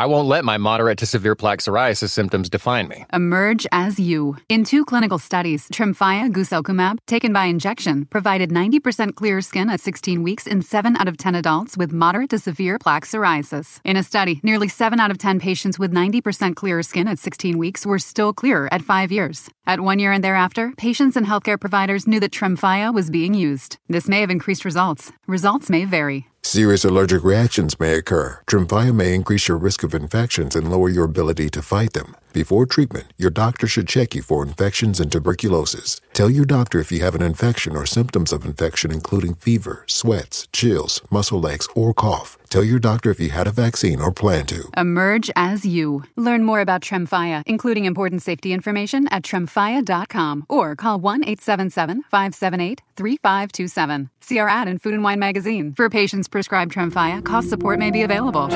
I won't let my moderate to severe plaque psoriasis symptoms define me. Emerge as you. In two clinical studies, Tremfya guselkumab, taken by injection, provided 90% clearer skin at 16 weeks in 7 out of 10 adults with moderate to severe plaque psoriasis. In a study, nearly 7 out of 10 patients with 90% clearer skin at 16 weeks were still clearer at 5 years. At 1 year and thereafter, patients and healthcare providers knew that Tremfya was being used. This may have increased results. Results may vary. Serious allergic reactions may occur. Tremfya may increase your risk of infections and lower your ability to fight them. Before treatment, your doctor should check you for infections and tuberculosis. Tell your doctor if you have an infection or symptoms of infection, including fever, sweats, chills, muscle aches, or cough. Tell your doctor if you had a vaccine or plan to. Emerge as you. Learn more about Tremfya, including important safety information at tremfya.com or call 1 877 578 3527. See our ad in Food and Wine magazine. For patients prescribed Tremfya, cost support may be available.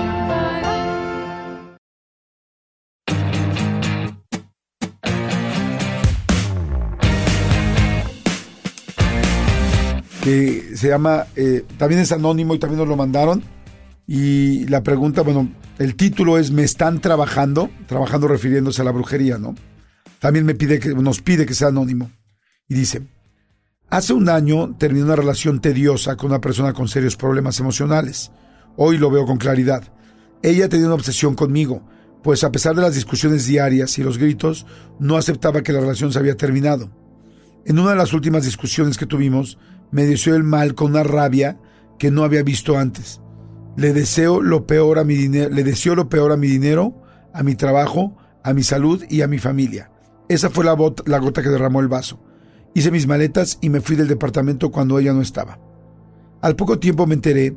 Que se llama, eh, también es anónimo y también nos lo mandaron. Y la pregunta, bueno, el título es Me están trabajando, trabajando refiriéndose a la brujería, ¿no? También me pide que, nos pide que sea anónimo. Y dice, hace un año terminé una relación tediosa con una persona con serios problemas emocionales. Hoy lo veo con claridad. Ella tenía una obsesión conmigo, pues a pesar de las discusiones diarias y los gritos, no aceptaba que la relación se había terminado. En una de las últimas discusiones que tuvimos, me deseó el mal con una rabia que no había visto antes. Le deseo lo peor a mi dinero, le lo peor a mi dinero, a mi trabajo, a mi salud y a mi familia. Esa fue la, la gota que derramó el vaso. Hice mis maletas y me fui del departamento cuando ella no estaba. Al poco tiempo me enteré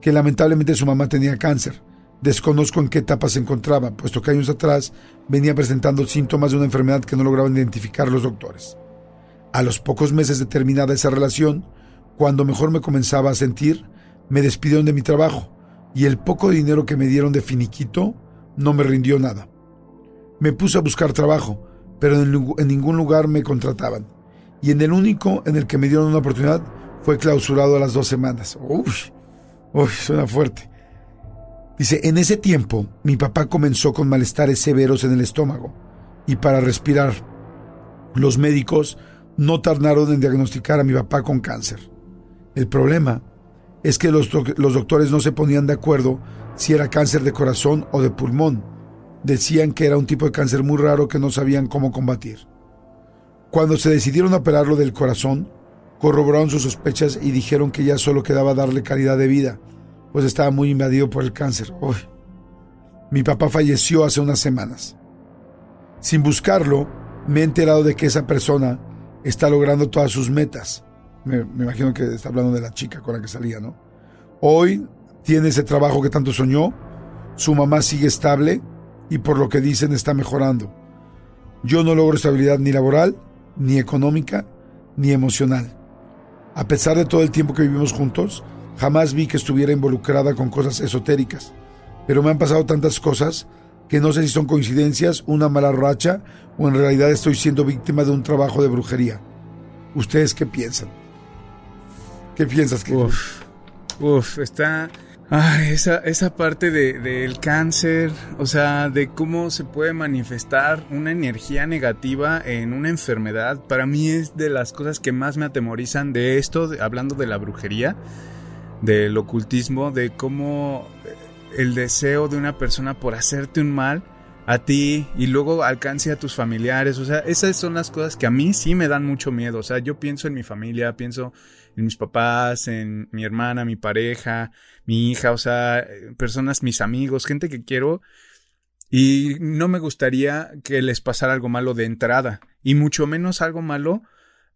que lamentablemente su mamá tenía cáncer. Desconozco en qué etapa se encontraba, puesto que años atrás venía presentando síntomas de una enfermedad que no lograban identificar los doctores. A los pocos meses de terminada esa relación, cuando mejor me comenzaba a sentir, me despidieron de mi trabajo y el poco dinero que me dieron de finiquito no me rindió nada. Me puse a buscar trabajo, pero en, ningún lugar me contrataban. Y en el único en el que me dieron una oportunidad fue clausurado a las dos semanas. Uy, uy, suena fuerte. Dice, en ese tiempo mi papá comenzó con malestares severos en el estómago y para respirar. Los médicos no tardaron en diagnosticar a mi papá con cáncer. El problema es que los, los, doctores no se ponían de acuerdo si era cáncer de corazón o de pulmón. Decían que era un tipo de cáncer muy raro que no sabían cómo combatir. Cuando se decidieron operarlo del corazón, corroboraron sus sospechas y dijeron que ya solo quedaba darle calidad de vida, pues estaba muy invadido por el cáncer. Mi papá falleció hace unas semanas. Sin buscarlo, me he enterado de que esa persona está logrando todas sus metas. Me, imagino que está hablando de la chica con la que salía, ¿no? Hoy tiene ese trabajo que tanto soñó, su mamá sigue estable y por lo que dicen está mejorando. Yo no logro estabilidad ni laboral, ni económica, ni emocional. A pesar de todo el tiempo que vivimos juntos, jamás vi que estuviera involucrada con cosas esotéricas. Pero me han pasado tantas cosas que no sé si son coincidencias, una mala racha o en realidad estoy siendo víctima de un trabajo de brujería. ¿Ustedes qué piensan? ¿Qué piensas? Que... Uf, uf, está... Ay, esa, esa parte del de, cáncer, o sea, de cómo se puede manifestar una energía negativa en una enfermedad, para mí es de las cosas que más me atemorizan de esto, hablando de la brujería, del ocultismo, de cómo el deseo de una persona por hacerte un mal a ti y luego alcance a tus familiares. O sea, esas son las cosas que a mí sí me dan mucho miedo. O sea, yo pienso en mi familia, pienso en mis papás, en mi hermana, mi pareja, mi hija, o sea, personas, mis amigos, gente que quiero. Y no me gustaría que les pasara algo malo de entrada, y mucho menos algo malo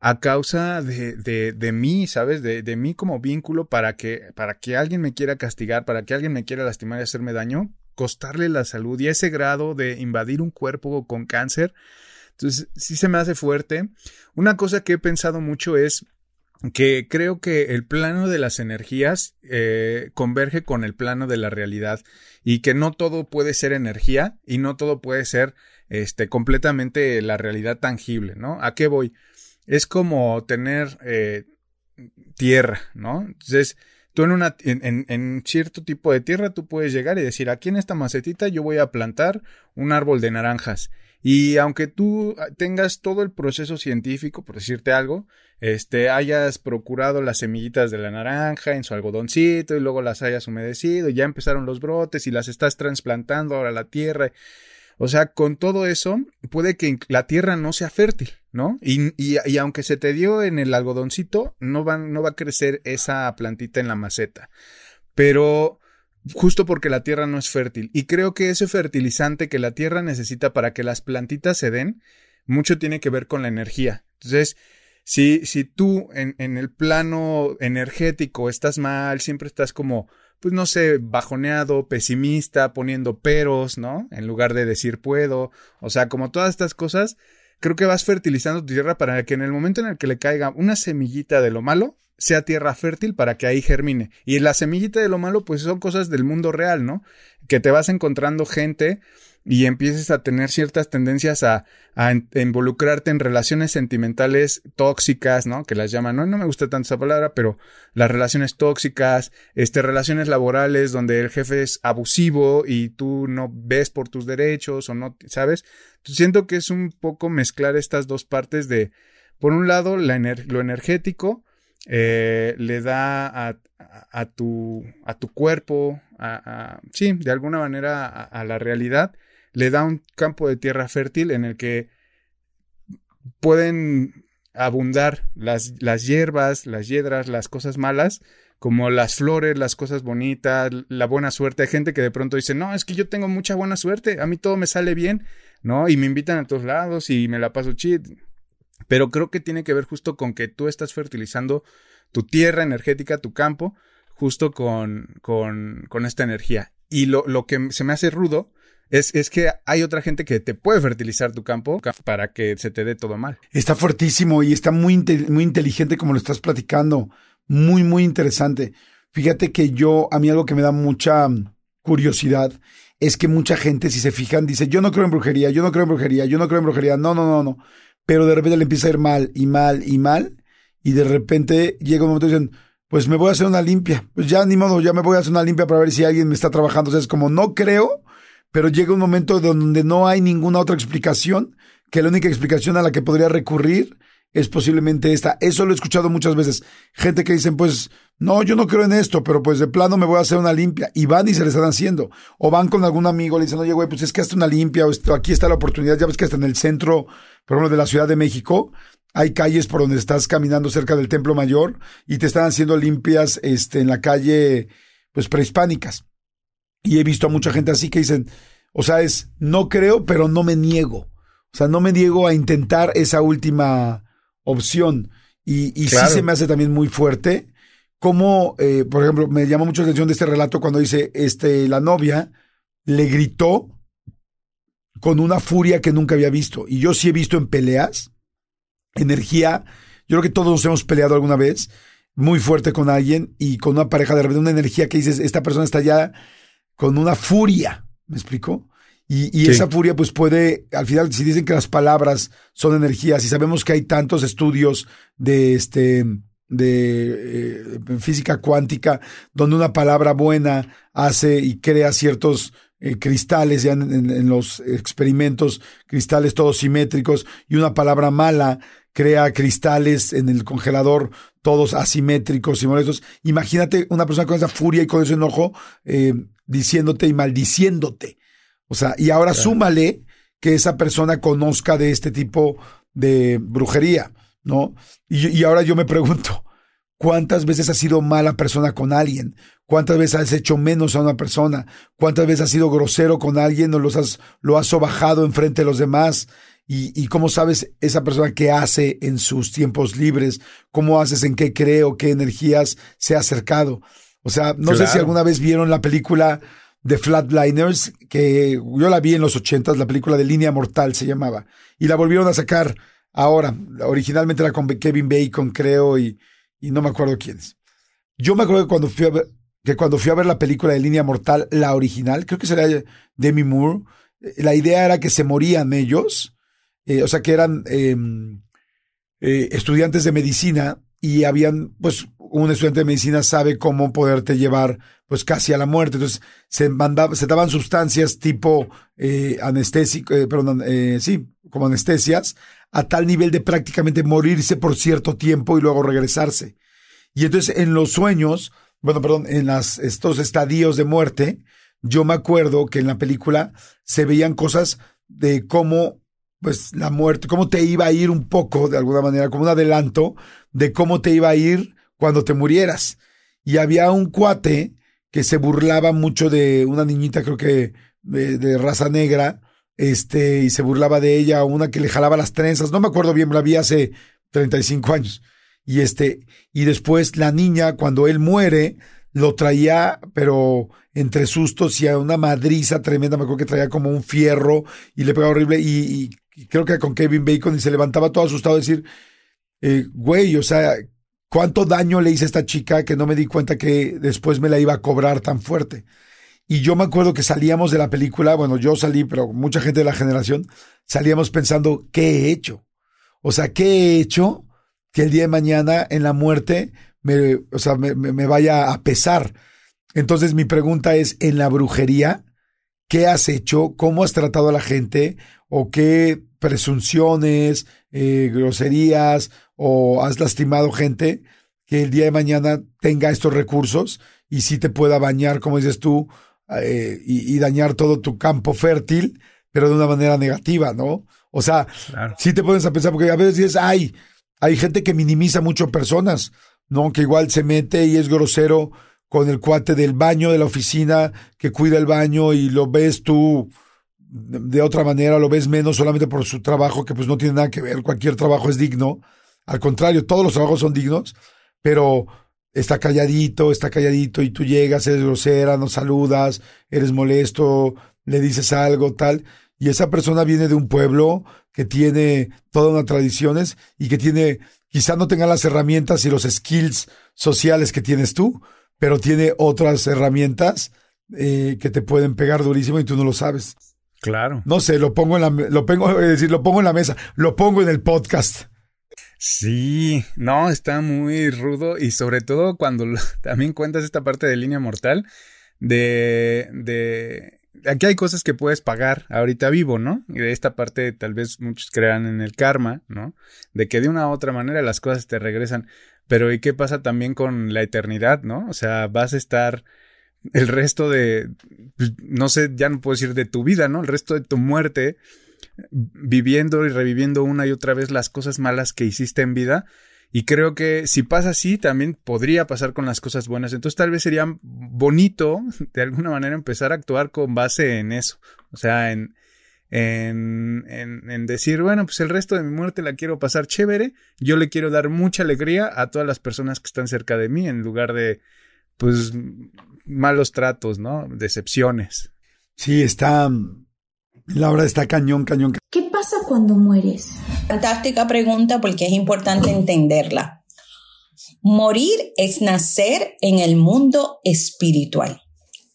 a causa de, de, de mí, ¿sabes? De, de, mí como vínculo para que, para que alguien me quiera castigar, para que alguien me quiera lastimar y hacerme daño, costarle la salud y ese grado de invadir un cuerpo con cáncer. Entonces, sí se me hace fuerte. Una cosa que he pensado mucho es que creo que el plano de las energías eh, converge con el plano de la realidad y que no todo puede ser energía y no todo puede ser este completamente la realidad tangible, ¿no? ¿A qué voy? Es como tener eh, tierra, ¿no? Entonces, tú en, una, en, cierto tipo de tierra tú puedes llegar y decir, aquí en esta macetita yo voy a plantar un árbol de naranjas. Y aunque tú tengas todo el proceso científico, por decirte algo, este, hayas procurado las semillitas de la naranja en su algodoncito y luego las hayas humedecido y ya empezaron los brotes y las estás trasplantando ahora a la tierra. O sea, con todo eso, puede que la tierra no sea fértil, ¿no? Y, y, aunque se te dio en el algodoncito, no va, no va a crecer esa plantita en la maceta. Pero justo porque la tierra no es fértil. Y creo que ese fertilizante que la tierra necesita para que las plantitas se den, mucho tiene que ver con la energía. Entonces, si, si tú en, en el plano energético estás mal, siempre estás como, pues no sé, bajoneado, pesimista, poniendo peros, ¿no? En lugar de decir puedo. O sea, como todas estas cosas, creo que vas fertilizando tu tierra para que en el momento en el que le caiga una semillita de lo malo, sea tierra fértil para que ahí germine. Y la semillita de lo malo, pues son cosas del mundo real, ¿no? Que te vas encontrando gente y empieces a tener ciertas tendencias a, involucrarte en relaciones sentimentales tóxicas, ¿no? Que las llaman, no, no me gusta tanto esa palabra, pero las relaciones tóxicas, este, relaciones laborales donde el jefe es abusivo y tú no ves por tus derechos o no, ¿sabes? siento que es un poco mezclar estas dos partes de, por un lado, la lo energético, eh, le da a, a, tu, a tu cuerpo, a, sí, de alguna manera a, la realidad, le da un campo de tierra fértil en el que pueden abundar las, las hierbas, las hiedras, las cosas malas, como las flores, las cosas bonitas, la buena suerte. Hay gente que de pronto dice, no, es que yo tengo mucha buena suerte, a mí todo me sale bien, ¿no? Y me invitan a todos lados y me la paso chit. Pero creo que tiene que ver justo con que tú estás fertilizando tu tierra energética, tu campo, justo con, con, con esta energía. Y lo, lo que se me hace rudo es, es, que hay otra gente que te puede fertilizar tu campo para que se te dé todo mal. Está fuertísimo y está muy, muy inteligente como lo estás platicando. Muy, muy interesante. Fíjate que yo, a mí algo que me da mucha curiosidad es que mucha gente, si se fijan, dice, yo no creo en brujería, yo no creo en brujería, yo no creo en brujería, no, no, no, no. Pero de repente le empieza a ir mal y mal y mal y de repente llega un momento y dicen, pues me voy a hacer una limpia. Pues ya ni modo, ya me voy a hacer una limpia para ver si alguien me está trabajando. O sea, es como no creo, pero llega un momento donde no hay ninguna otra explicación, que la única explicación a la que podría recurrir es posiblemente esta. Eso lo he escuchado muchas veces. Gente que dicen, pues, no, yo no creo en esto, pero pues de plano me voy a hacer una limpia. Y van y se le están haciendo. O van con algún amigo, le dicen, oye, güey, pues es que hazte una limpia, o esto, aquí está la oportunidad. Ya ves que está en el centro, por ejemplo, de la Ciudad de México, hay calles por donde estás caminando cerca del Templo Mayor y te están haciendo limpias este, en la calle, pues prehispánicas. Y he visto a mucha gente así que dicen, o sea, es, no creo, pero no me niego. O sea, no me niego a intentar esa última opción. Y, y sí se me hace también muy fuerte. Como, eh, por ejemplo, me llama mucho la atención de este relato cuando dice, este, la novia le gritó con una furia que nunca había visto. Y yo sí he visto en peleas energía. Yo creo que todos nos hemos peleado alguna vez muy fuerte con alguien y con una pareja de repente, una energía que dices, esta persona está ya con una furia, ¿me explico? Y, esa furia pues puede, al final, si dicen que las palabras son energías y sabemos que hay tantos estudios de este de eh, física cuántica donde una palabra buena hace y crea ciertos eh, cristales ya en, en, los experimentos, cristales todos simétricos y una palabra mala crea cristales en el congelador, todos asimétricos y molestos. Imagínate una persona con esa furia y con ese enojo eh, diciéndote y maldiciéndote. O sea, y ahora súmale que esa persona conozca de este tipo de brujería, ¿no? Y, y ahora yo me pregunto, ¿cuántas veces has sido mala persona con alguien? ¿Cuántas veces has hecho menos a una persona? ¿Cuántas veces has sido grosero con alguien o los has, lo has sobajado enfrente de los demás? y, cómo sabes esa persona qué hace en sus tiempos libres, cómo haces en qué cree o qué energías se ha acercado. O sea, no sé si alguna vez vieron la película de Flatliners, que yo la vi en los ochentas, la película de Línea Mortal se llamaba, y la volvieron a sacar ahora. Originalmente era con Kevin Bacon, creo, y, y no me acuerdo quiénes. Yo me acuerdo que cuando fui a ver, que cuando fui a ver la película de Línea Mortal, la original, creo que sería Demi Moore, la idea era que se morían ellos eh, o sea que eran em, eh, estudiantes de medicina y habían, pues, un estudiante de medicina sabe cómo poderte llevar pues casi a la muerte. Entonces se mandaba, se daban sustancias tipo eh, anestésico, eh, perdón, eh, sí, como anestesias, a tal nivel de prácticamente morirse por cierto tiempo y luego regresarse. Y entonces en los sueños, bueno, perdón, en las, estos estadios de muerte, yo me acuerdo que en la película se veían cosas de cómo, pues, la muerte, cómo te iba a ir un poco, de alguna manera, como un adelanto de cómo te iba a ir cuando te murieras. Y había un cuate que se burlaba mucho de una niñita, creo que de, raza negra, este, y se burlaba de ella, una que le jalaba las trenzas, no me acuerdo bien, la vi hace 35 años. Y este, y después la niña, cuando él muere, lo traía, pero entre sustos y a una madriza tremenda, me acuerdo que traía como un fierro y le pegaba horrible y, creo que con Kevin Bacon y se levantaba todo asustado a decir, eh, güey, o sea, ¿cuánto daño le hice a esta chica que no me di cuenta que después me la iba a cobrar tan fuerte? Y yo me acuerdo que salíamos de la película, bueno, yo salí, pero mucha gente de la generación, salíamos pensando, ¿qué he hecho? O sea, ¿qué he hecho que el día de mañana en la muerte me, o sea, me, me, vaya a pesar. Entonces mi pregunta es, en la brujería, ¿qué has hecho? ¿Cómo has tratado a la gente? ¿O qué presunciones, eh, groserías o has lastimado gente que el día de mañana tenga estos recursos y sí te pueda bañar, como dices tú, eh, y, dañar todo tu campo fértil, pero de una manera negativa, ¿no? O sea, sí te pones a pensar, porque a veces dices, ay, hay gente que minimiza mucho personas. ¿no? Que igual se mete y es grosero con el cuate del baño de la oficina que cuida el baño y lo ves tú de otra manera, lo ves menos solamente por su trabajo, que pues no tiene nada que ver, cualquier trabajo es digno. Al contrario, todos los trabajos son dignos, pero está calladito, está calladito y tú llegas, eres grosera, no saludas, eres molesto, le dices algo, tal. Y esa persona viene de un pueblo que tiene todas unas tradiciones y que tiene quizá no tenga las herramientas y los skills sociales que tienes tú, pero tiene otras herramientas eh, que te pueden pegar durísimo y tú no lo sabes. Claro. No sé, lo pongo en la, lo pongo, es decir, lo pongo en la mesa, lo pongo en el podcast. Sí, no, está muy rudo y sobre todo cuando también cuentas esta parte de línea mortal de, de aquí hay cosas que puedes pagar ahorita vivo, ¿no? Y de esta parte tal vez muchos crean en el karma, ¿no? De que de una u otra manera las cosas te regresan. Pero ¿y qué pasa también con la eternidad, ¿no? O sea, vas a estar el resto de, pues, no sé, ya no puedo decir de tu vida, ¿no? El resto de tu muerte viviendo y reviviendo una y otra vez las cosas malas que hiciste en vida y creo que si pasa así, también podría pasar con las cosas buenas. Entonces tal vez sería bonito, de alguna manera, empezar a actuar con base en eso. O sea, en, en, en, decir, bueno, pues el resto de mi muerte la quiero pasar chévere. Yo le quiero dar mucha alegría a todas las personas que están cerca de mí, en lugar de, pues, malos tratos, ¿no? Decepciones. Sí, está, la verdad está cañón, cañón. ¿Qué pasa cuando mueres? Fantástica pregunta porque es importante entenderla. Morir es nacer en el mundo espiritual,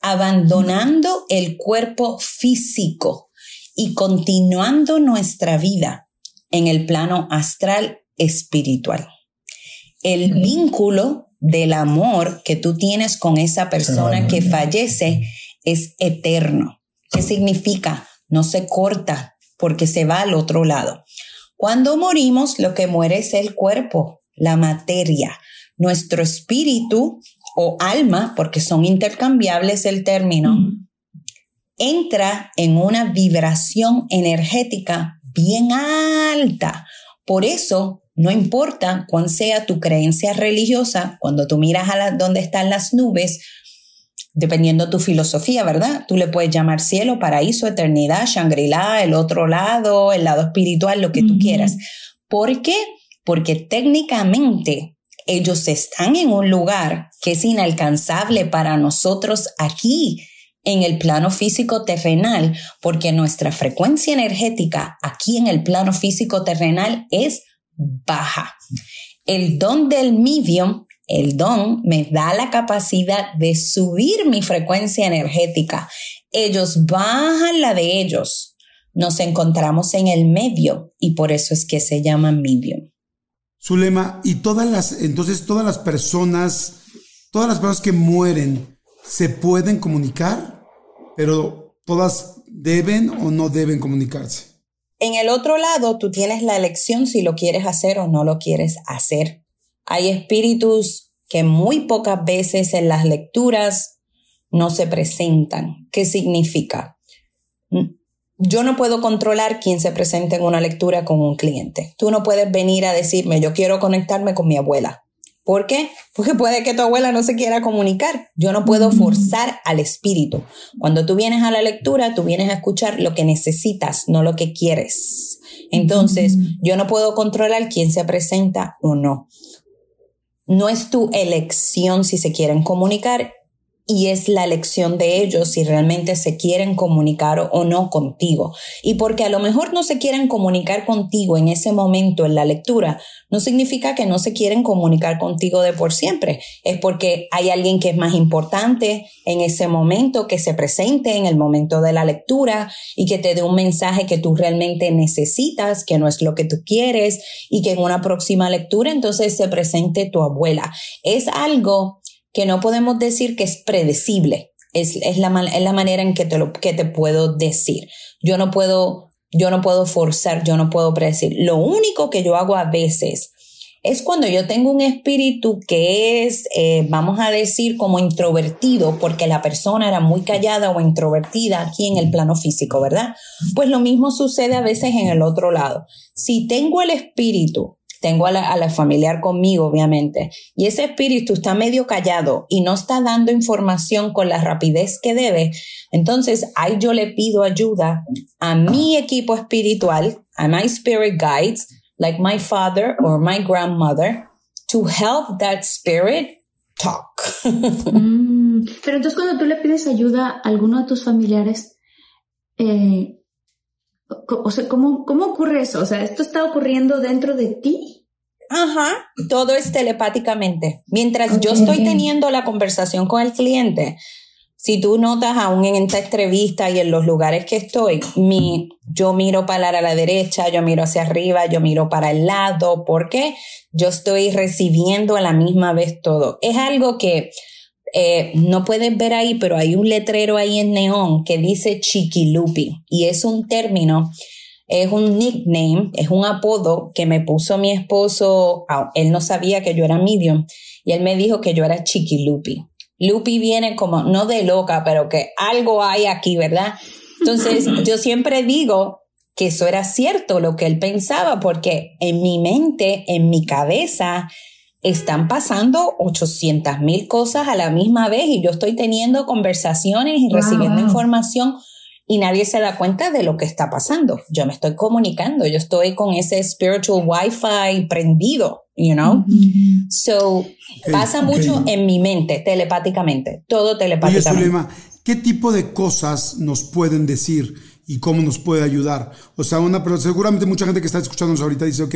abandonando el cuerpo físico y continuando nuestra vida en el plano astral espiritual. El vínculo del amor que tú tienes con esa persona que fallece es eterno. ¿Qué significa? No se corta porque se va al otro lado. Cuando morimos, lo que muere es el cuerpo, la materia. Nuestro espíritu o alma, porque son intercambiables el término, entra en una vibración energética bien alta. Por eso, no importa cuán sea tu creencia religiosa, cuando tú miras a donde están las nubes, dependiendo de tu filosofía, ¿verdad? Tú le puedes llamar cielo, paraíso, eternidad, Shangri-La, el otro lado, el lado espiritual, lo que tú quieras. ¿Por qué? Porque técnicamente ellos están en un lugar que es inalcanzable para nosotros aquí en el plano físico terrenal, porque nuestra frecuencia energética aquí en el plano físico terrenal es baja. El don del medium el don me da la capacidad de subir mi frecuencia energética. Ellos bajan la de ellos. Nos encontramos en el medio y por eso es que se llama medium. Zulema, y todas las, entonces todas las personas, todas las personas que mueren, ¿se pueden comunicar? Pero todas deben o no deben comunicarse. En el otro lado, tú tienes la elección si lo quieres hacer o no lo quieres hacer. Hay espíritus que muy pocas veces en las lecturas no se presentan. ¿Qué significa? Yo no puedo controlar quién se presenta en una lectura con un cliente. Tú no puedes venir a decirme, yo quiero conectarme con mi abuela. ¿Por qué? Porque puede que tu abuela no se quiera comunicar. Yo no puedo forzar al espíritu. Cuando tú vienes a la lectura, tú vienes a escuchar lo que necesitas, no lo que quieres. Entonces, yo no puedo controlar quién se presenta o no. No es tu elección si se quieren comunicar y es la elección de ellos si realmente se quieren comunicar o no contigo. Y porque a lo mejor no se quieren comunicar contigo en ese momento en la lectura, no significa que no se quieren comunicar contigo de por siempre. Es porque hay alguien que es más importante en ese momento, que se presente en el momento de la lectura y que te dé un mensaje que tú realmente necesitas, que no es lo que tú quieres y que en una próxima lectura entonces se presente tu abuela. Es algo que no podemos decir que es predecible. Es, la, la manera en que te, lo, que te puedo decir. Yo no puedo, yo no puedo forzar, yo no puedo predecir. Lo único que yo hago a veces es cuando yo tengo un espíritu que es, eh, vamos a decir, como introvertido, porque la persona era muy callada o introvertida aquí en el plano físico, ¿verdad? Pues lo mismo sucede a veces en el otro lado. Si tengo el espíritu tengo a la, familiar conmigo, obviamente, y ese espíritu está medio callado y no está dando información con la rapidez que debe, entonces ahí yo le pido ayuda a mi equipo espiritual, a my spirit guides, like my father or my grandmother, to help that spirit talk. Mm, pero entonces cuando tú le pides ayuda a alguno de tus familiares, eh, o sea, ¿cómo, ¿cómo ocurre eso? O sea, ¿esto está ocurriendo dentro de ti? Ajá, todo es telepáticamente. Mientras yo estoy teniendo la conversación con el cliente, si tú notas aún en esta entrevista y en los lugares que estoy, mi, yo miro para la derecha, yo miro hacia arriba, yo miro para el lado, porque yo estoy recibiendo a la misma vez todo. Es algo que eh, no puedes ver ahí, pero hay un letrero ahí en neón que dice chiquilupi y es un término, es un nickname, es un apodo que me puso mi esposo, él no sabía que yo era medium y él me dijo que yo era chiquilupi. Lupi viene como, no de loca, pero que algo hay aquí, ¿verdad? Entonces, yo siempre digo que eso era cierto, lo que él pensaba, porque en mi mente, en mi cabeza, están pasando 800 mil cosas a la misma vez y yo estoy teniendo conversaciones y recibiendo información y nadie se da cuenta de lo que está pasando. Yo me estoy comunicando, yo estoy con ese spiritual wifi prendido, you know? So, pasa mucho en mi mente, telepáticamente, todo telepáticamente. Oye, ¿qué tipo de cosas nos pueden decir y cómo nos puede ayudar? O sea, una, pero seguramente mucha gente que está escuchándonos ahorita dice, ok,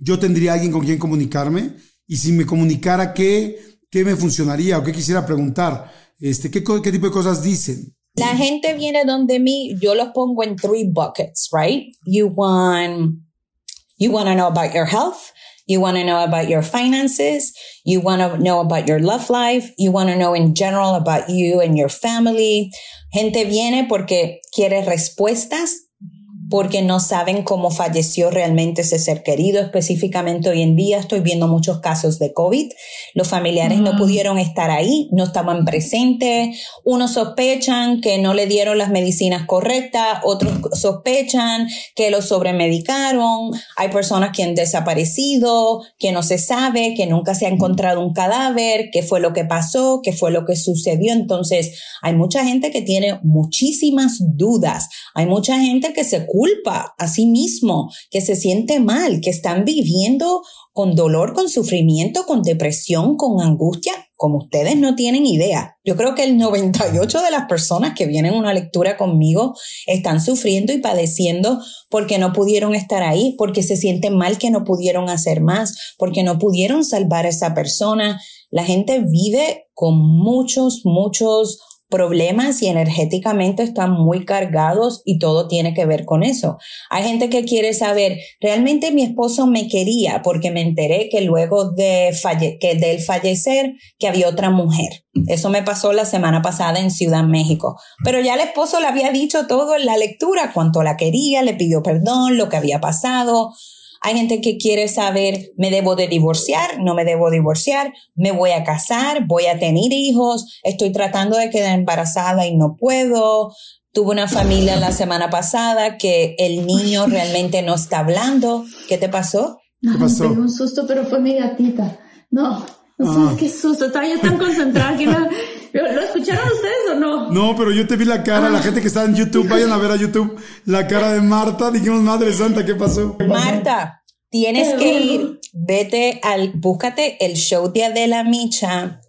yo tendría alguien con quien comunicarme, y si me comunicara qué, qué me funcionaría o qué quisiera preguntar, este, ¿qué, qué tipo de cosas dicen. La gente viene donde mí, yo los pongo en three buckets, right? You want, you want to know about your health. You want to know about your finances. You want to know about your love life. You want to know in general about you and your family. Gente viene porque quiere respuestas porque no saben cómo falleció realmente ese ser querido. Específicamente hoy en día estoy viendo muchos casos de COVID. Los familiares no pudieron estar ahí, no estaban presentes. Unos sospechan que no le dieron las medicinas correctas, otros sospechan que lo sobremedicaron. Hay personas que han desaparecido, que no se sabe, que nunca se ha encontrado un cadáver, qué fue lo que pasó, qué fue lo que sucedió. Entonces, hay mucha gente que tiene muchísimas dudas. Hay mucha gente que se culpa a sí mismo, que se siente mal, que están viviendo con dolor, con sufrimiento, con depresión, con angustia, como ustedes no tienen idea. Yo creo que el 98 de las personas que vienen a una lectura conmigo están sufriendo y padeciendo porque no pudieron estar ahí, porque se sienten mal que no pudieron hacer más, porque no pudieron salvar a esa persona. La gente vive con muchos, muchos problemas y energéticamente están muy cargados y todo tiene que ver con eso. Hay gente que quiere saber, realmente mi esposo me quería porque me enteré que luego de que del fallecer que había otra mujer. Eso me pasó la semana pasada en Ciudad México. Pero ya el esposo le había dicho todo en la lectura, cuánto la quería, le pidió perdón, lo que había pasado. Hay gente que quiere saber, ¿me debo de divorciar? ¿No me debo divorciar? ¿Me voy a casar? ¿Voy a tener hijos? Estoy tratando de quedar embarazada y no puedo. Tuve una familia la semana pasada que el niño realmente no está hablando. ¿Qué te pasó? No, ¿Qué pasó? me un susto, pero fue mi gatita. No, no Ah. sé qué susto. Estaba yo tan concentrada que no. ¿Lo, escucharon ustedes o no? No, pero yo te vi la cara, la Ah. gente que está en YouTube, vayan a ver a YouTube la cara de Marta. Dijimos, Madre Santa, ¿qué pasó? Marta, tienes que ir, vete al, búscate el show de Adela Micha.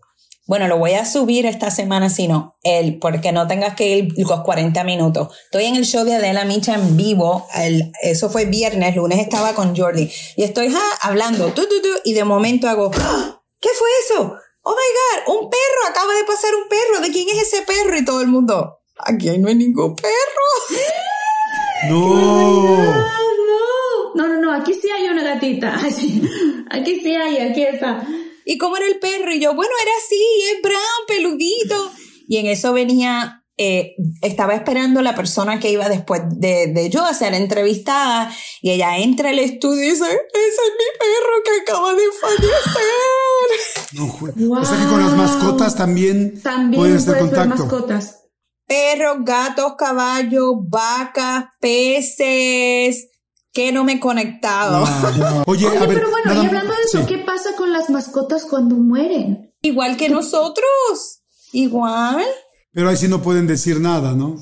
Bueno, lo voy a subir esta semana, si no, el, porque no tengas que ir los 40 minutos. Estoy en el show de Adela Micha en vivo. El, eso fue viernes, lunes estaba con Jordi. Y estoy ja, hablando, tu, tu, y de momento hago, ¡Ah! ¿qué fue eso? Oh my God, un perro, acaba de pasar un perro. ¿De quién es ese perro? Y todo el mundo, aquí no hay ningún perro. No. Ah, no. No, no, no. Aquí sí hay una gatita. Aquí sí hay, aquí está. ¿Y cómo era el perro? Y yo, bueno, era así, es brown, peludito. Y en eso venía, eh, estaba esperando la persona que iba después de, de yo a ser entrevistada. Y ella entra al estudio y dice, ese es mi perro que acaba de fallecer. No, jue- O sea que con las mascotas también, También pueden puedes estar en ver contacto. mascotas. Perros, gatos, caballos, vacas, peces, que no me he conectado. Ah, Oye, Oye, a ver, pero bueno, nada- y hablando de eso, sí. ¿qué pasa con las mascotas cuando mueren? Igual que nosotros. Igual. Pero ahí sí no pueden decir nada, ¿no?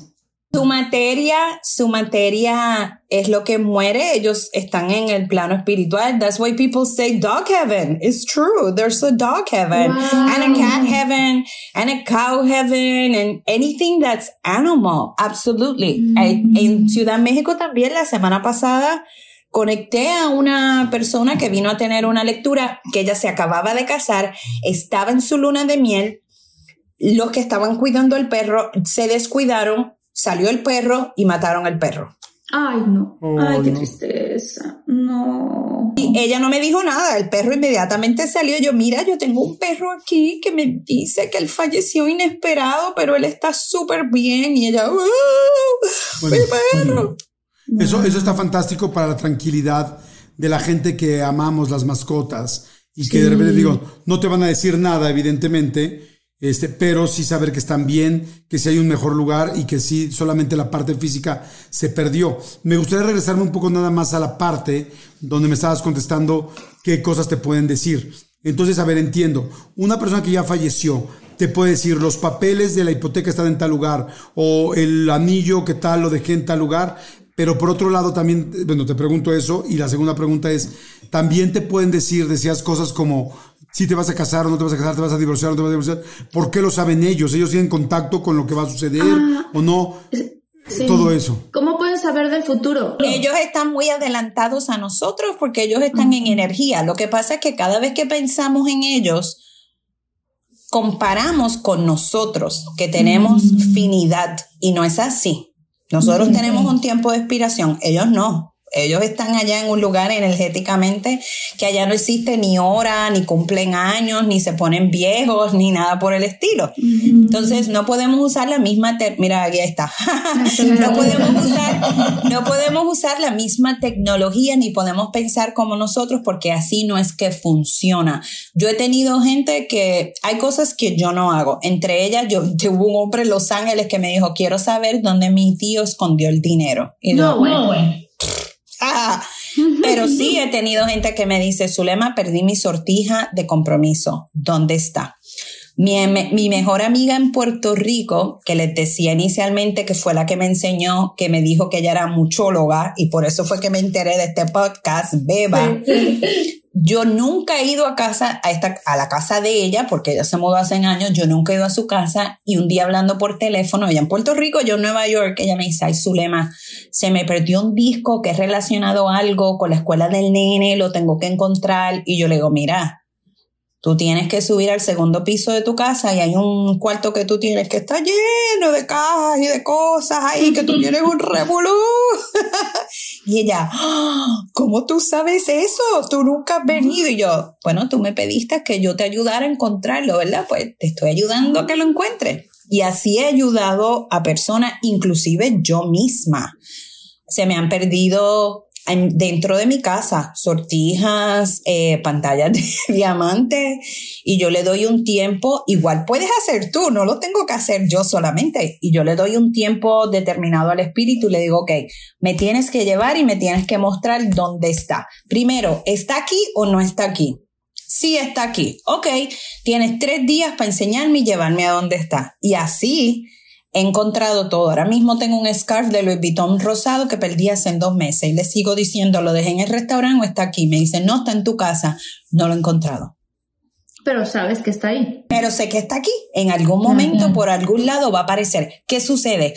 Su materia, su materia es lo que muere. Ellos están en el plano espiritual. That's why people say dog heaven. It's true. There's a dog heaven Wow. and a cat heaven and a cow heaven and anything that's animal. Absolutely. Eh, En Ciudad México también la semana pasada conecté a una persona que vino a tener una lectura que ella se acababa de casar, estaba en su luna de miel los que estaban cuidando al perro se descuidaron, salió el perro y mataron al perro. Ay, no. Oh, Ay, qué no. tristeza. No. Y ella no me dijo nada, el perro inmediatamente salió. Yo, mira, yo tengo un perro aquí que me dice que él falleció inesperado, pero él está súper bien. Y ella, ¡Uh! Bueno, ¡Mi perro! Eso, eso está fantástico para la tranquilidad de la gente que amamos las mascotas y que de repente digo, no te van a decir nada, evidentemente, este, pero sí saber que están bien, que sí hay un mejor lugar y que sí solamente la parte física se perdió. Me gustaría regresarme un poco nada más a la parte donde me estabas contestando qué cosas te pueden decir. Entonces, a ver, entiendo, una persona que ya falleció, te puede decir los papeles de la hipoteca están en tal lugar o el anillo que tal lo dejé en tal lugar, pero por otro lado también, bueno, te pregunto eso y la segunda pregunta es, también te pueden decir, decías cosas como si te vas a casar o no te vas a casar, te vas a divorciar o no te vas a divorciar, ¿por qué lo saben ellos? ¿Ellos tienen contacto con lo que va a suceder Ah. o no? Sí. Todo eso. ¿Cómo pueden saber del futuro? Ellos están muy adelantados a nosotros porque ellos están en energía. Lo que pasa es que cada vez que pensamos en ellos, comparamos con nosotros, que tenemos finidad, y no es así. Nosotros tenemos un tiempo de expiración, ellos no. Ellos están allá en un lugar energéticamente que allá no existe ni hora, ni cumplen años, ni se ponen viejos, ni nada por el estilo. Entonces no podemos usar la misma, mira, aquí está. no podemos usar, no podemos usar la misma tecnología ni podemos pensar como nosotros porque así no es que funciona. Yo he tenido gente que hay cosas que yo no hago. Entre ellas, yo tuve un hombre en Los Ángeles que me dijo, quiero saber dónde mi tío escondió el dinero. Y yo, No, bueno. Ah, pero sí he tenido gente que me dice, Zulema, perdí mi sortija de compromiso. ¿Dónde está? Mi, mi mejor amiga en Puerto Rico, que les decía inicialmente que fue la que me enseñó, que me dijo que ella era muchóloga y por eso fue que me enteré de este podcast, Beba. Yo nunca he ido a casa, a, esta, a la casa de ella, porque ella se mudó hace años, yo nunca he ido a su casa y un día hablando por teléfono, ella en Puerto Rico, yo en Nueva York, ella me dice, ay Zulema, se me perdió un disco que es relacionado a algo con la escuela del nene, lo tengo que encontrar y yo le digo, mira, Tú tienes que subir al segundo piso de tu casa y hay un cuarto que tú tienes que está lleno de cajas y de cosas ahí, que tú tienes un revolú. y ella, ¡Ah! ¿cómo tú sabes eso? Tú nunca has venido. Y yo, bueno, tú me pediste que yo te ayudara a encontrarlo, ¿verdad? Pues te estoy ayudando a que lo encuentres. Y así he ayudado a personas, inclusive yo misma. Se me han perdido dentro de mi casa sortijas, eh, pantallas de diamante y yo le doy un tiempo, igual puedes hacer tú, no lo tengo que hacer yo solamente y yo le doy un tiempo determinado al espíritu y le digo, ok, me tienes que llevar y me tienes que mostrar dónde está. Primero, ¿está aquí o no está aquí? Sí está aquí. Ok, tienes tres días para enseñarme y llevarme a dónde está. Y así He encontrado todo. Ahora mismo tengo un scarf de Louis Vuitton rosado que perdí hace dos meses y le sigo diciendo, ¿lo dejé en el restaurante o está aquí? Me dice, no, está en tu casa. No lo he encontrado. Pero sabes que está ahí. Pero sé que está aquí. En algún momento, por algún lado, va a aparecer. ¿Qué sucede?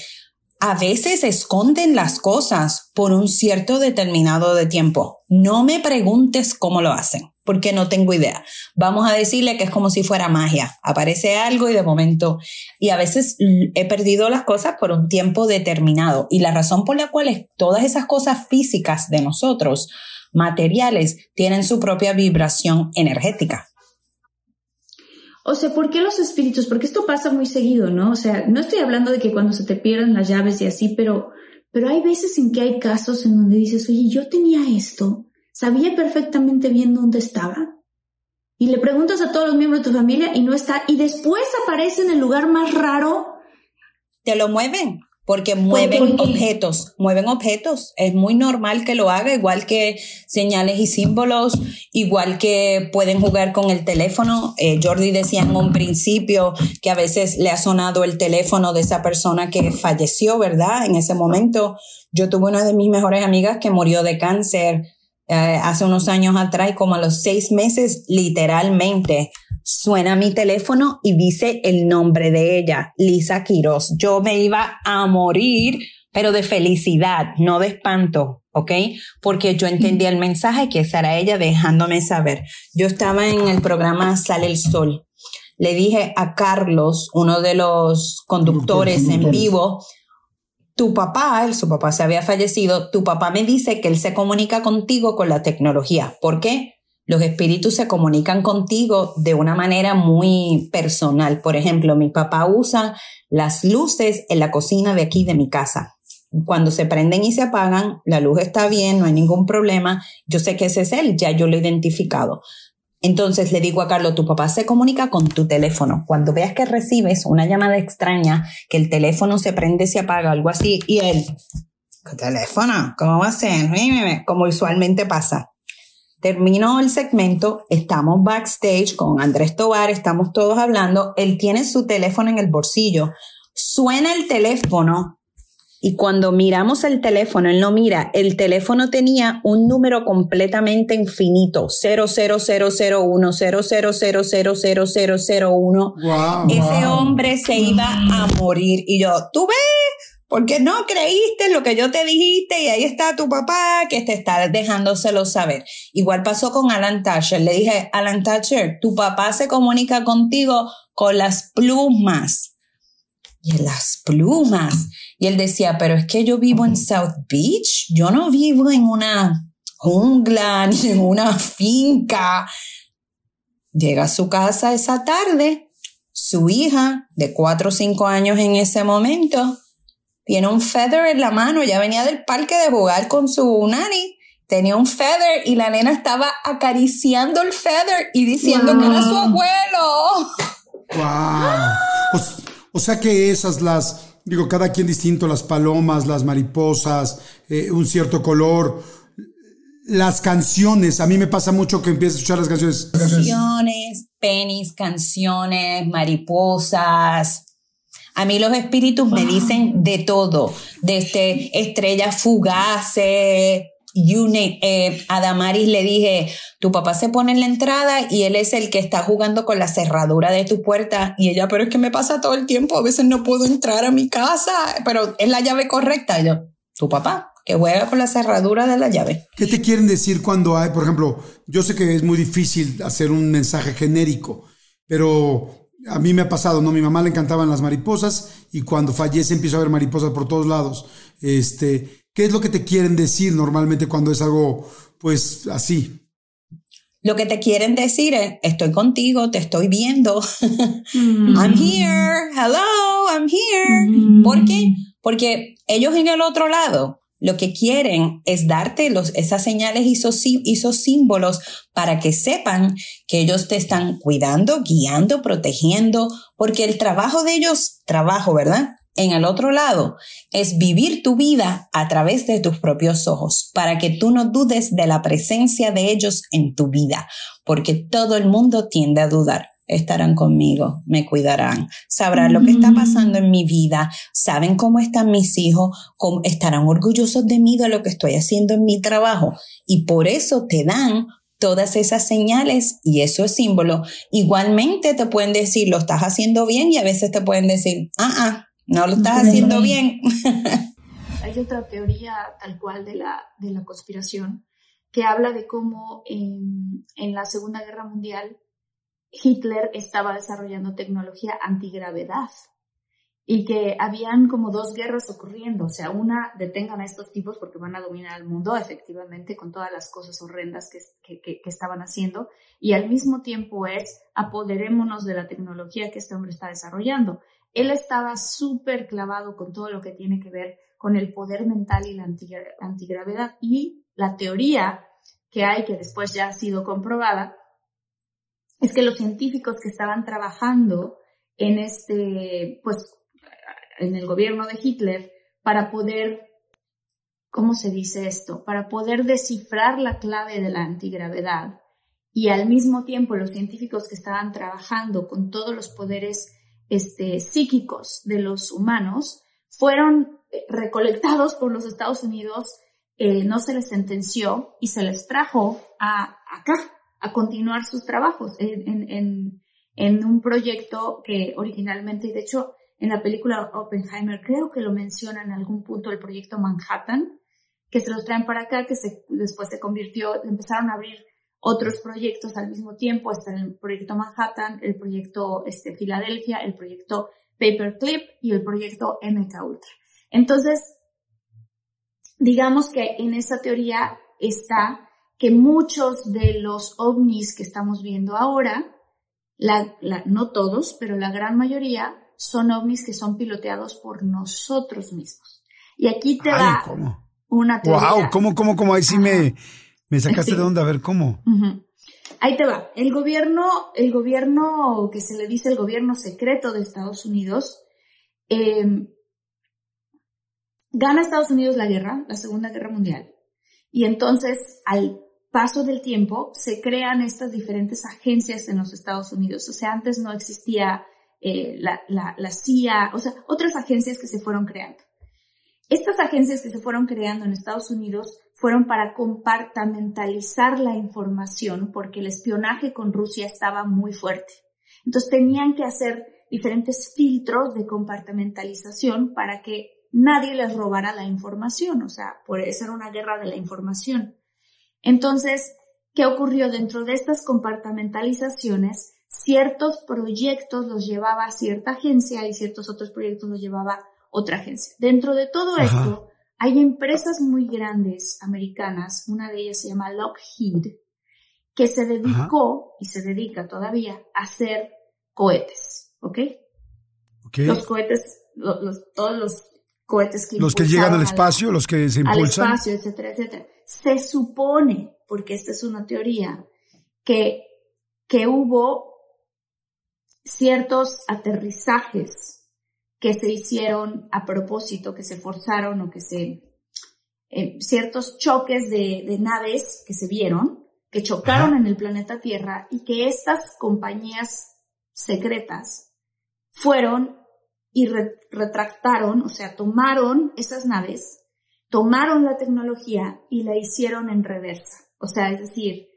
A veces esconden las cosas por un cierto determinado de tiempo. No me preguntes cómo lo hacen porque no tengo idea. Vamos a decirle que es como si fuera magia. Aparece algo y de momento, y a veces he perdido las cosas por un tiempo determinado. Y la razón por la cual todas esas cosas físicas de nosotros, materiales, tienen su propia vibración energética. O sea, ¿por qué los espíritus? Porque esto pasa muy seguido, ¿no? O sea, no estoy hablando de que cuando se te pierdan las llaves y así, pero, pero hay veces en que hay casos en donde dices, oye, yo tenía esto sabía perfectamente bien dónde estaba. Y le preguntas a todos los miembros de tu familia y no está. Y después aparece en el lugar más raro. Te lo mueven, porque mueven objetos, mueven objetos. Es muy normal que lo haga, igual que señales y símbolos, igual que pueden jugar con el teléfono. Eh, Jordi decía en un principio que a veces le ha sonado el teléfono de esa persona que falleció, ¿verdad? En ese momento. Yo tuve una de mis mejores amigas que murió de cáncer eh, hace unos años atrás, como a los seis meses, literalmente suena mi teléfono y dice el nombre de ella, Lisa Quiroz. Yo me iba a morir, pero de felicidad, no de espanto, ¿ok? Porque yo entendía el mensaje que esa era ella dejándome saber. Yo estaba en el programa Sale el Sol. Le dije a Carlos, uno de los conductores en vivo, tu papá, él, su papá se había fallecido, tu papá me dice que él se comunica contigo con la tecnología. ¿Por qué? Los espíritus se comunican contigo de una manera muy personal. Por ejemplo, mi papá usa las luces en la cocina de aquí de mi casa. Cuando se prenden y se apagan, la luz está bien, no hay ningún problema. Yo sé que ese es él, ya yo lo he identificado. Entonces le digo a Carlos, tu papá se comunica con tu teléfono. Cuando veas que recibes una llamada extraña, que el teléfono se prende, se apaga, algo así, y él, ¿qué teléfono? ¿Cómo va a ser? Como usualmente pasa. Terminó el segmento, estamos backstage con Andrés Tobar, estamos todos hablando, él tiene su teléfono en el bolsillo, suena el teléfono y cuando miramos el teléfono, él no mira, el teléfono tenía un número completamente infinito, 00001, 0000001. Ese hombre se iba a morir. Y yo, ¿tú ves? Porque no creíste lo que yo te dijiste y ahí está tu papá que te está dejándoselo saber. Igual pasó con Alan Thatcher. Le dije, Alan Thatcher, tu papá se comunica contigo con las plumas y las plumas. Y él decía, pero es que yo vivo en South Beach, yo no vivo en una jungla ni en una finca. Llega a su casa esa tarde, su hija, de cuatro o cinco años en ese momento, tiene un feather en la mano, ya venía del parque de jugar con su nani, tenía un feather y la nena estaba acariciando el feather y diciendo que era su abuelo. Wow. O sea que esas las, digo, cada quien distinto, las palomas, las mariposas, eh, un cierto color, las canciones, a mí me pasa mucho que empiezo a escuchar las canciones. Canciones, penis, canciones, mariposas. A mí los espíritus me dicen de todo, desde estrellas fugaces, eh, a Damaris le dije, tu papá se pone en la entrada y él es el que está jugando con la cerradura de tu puerta. Y ella, pero es que me pasa todo el tiempo, a veces no puedo entrar a mi casa, pero es la llave correcta. Y yo, tu papá. que juega con la cerradura de la llave. ¿Qué te quieren decir cuando hay, por ejemplo, yo sé que es muy difícil hacer un mensaje genérico, pero a mí me ha pasado, ¿no? Mi mamá le encantaban las mariposas y cuando fallece empiezo a ver mariposas por todos lados. Este, ¿qué es lo que te quieren decir normalmente cuando es algo, pues, así? Lo que te quieren decir es, estoy contigo, te estoy viendo. I'm here, hello, I'm here. ¿Por qué? Porque ellos en el otro lado lo que quieren es darte los, esas señales y esos, esos símbolos para que sepan que ellos te están cuidando, guiando, protegiendo, porque el trabajo de ellos, trabajo, ¿verdad? En el otro lado es vivir tu vida a través de tus propios ojos, para que tú no dudes de la presencia de ellos en tu vida, porque todo el mundo tiende a dudar. Estarán conmigo, me cuidarán, sabrán lo que está pasando en mi vida, saben cómo están mis hijos, cómo estarán orgullosos de mí, de lo que estoy haciendo en mi trabajo. Y por eso te dan todas esas señales y eso es símbolo. Igualmente te pueden decir, lo estás haciendo bien y a veces te pueden decir, ah, ah, no lo estás haciendo bien. Hay otra teoría tal cual de la, de la conspiración que habla de cómo en, en la Segunda Guerra Mundial Hitler estaba desarrollando tecnología antigravedad y que habían como dos guerras ocurriendo, o sea, una detengan a estos tipos porque van a dominar el mundo efectivamente con todas las cosas horrendas que, que, que, estaban haciendo y al mismo tiempo es apoderémonos de la tecnología que este hombre está desarrollando. Él estaba súper clavado con todo lo que tiene que ver con el poder mental y la antigravedad. Y la teoría que hay, que después ya ha sido comprobada, es que los científicos que estaban trabajando en este, pues, en el gobierno de Hitler, para poder, ¿cómo se dice esto? Para poder descifrar la clave de la antigravedad y al mismo tiempo los científicos que estaban trabajando con todos los poderes este, psíquicos de los humanos fueron eh, recolectados por los Estados Unidos, eh, no se les sentenció y se les trajo a acá a continuar sus trabajos en, un proyecto que originalmente, y de hecho en la película Oppenheimer creo que lo menciona en algún punto el proyecto Manhattan, que se los traen para acá, que después se convirtió, empezaron a abrir otros proyectos al mismo tiempo, está el proyecto Manhattan, el proyecto este, Filadelfia, el proyecto Paperclip y el proyecto MK Ultra. Entonces, digamos que en esa teoría está que muchos de los ovnis que estamos viendo ahora, la, no todos, pero la gran mayoría, son ovnis que son piloteados por nosotros mismos. Y aquí te da una teoría. ¡Wow! ¿Cómo, cómo, cómo? Ahí sí me, me sacaste de onda, a ver cómo. Ahí te va. El gobierno, el gobierno que se le dice el gobierno secreto de Estados Unidos, em, gana Estados Unidos la guerra, la Segunda Guerra Mundial. Y entonces, al paso del tiempo, se crean estas diferentes agencias en los Estados Unidos. O sea, antes no existía eh, la, la CIA, o sea, otras agencias que se fueron creando. Estas agencias que se fueron creando en Estados Unidos fueron para compartamentalizar la información porque el espionaje con Rusia estaba muy fuerte. Entonces tenían que hacer diferentes filtros de compartamentalización para que nadie les robara la información, o sea, puede ser una guerra de la información. Entonces, ¿qué ocurrió dentro de estas compartamentalizaciones? Ciertos proyectos los llevaba cierta agencia y ciertos otros proyectos los llevaba otra agencia. Dentro de todo esto, hay empresas muy grandes americanas, una de ellas se llama Lockheed, que se dedicó y se dedica todavía a hacer cohetes, ¿ok? okay. Los cohetes, los, todos los cohetes que Los que llegan al espacio, los que se impulsan. Al espacio, etcétera, etcétera. Se supone, porque esta es una teoría, que, que hubo ciertos aterrizajes que se hicieron a propósito, que se forzaron o que se... Eh, ciertos choques de, naves que se vieron, que chocaron en el planeta Tierra y que estas compañías secretas fueron y retractaron, o sea, tomaron esas naves, tomaron la tecnología y la hicieron en reversa. O sea, es decir,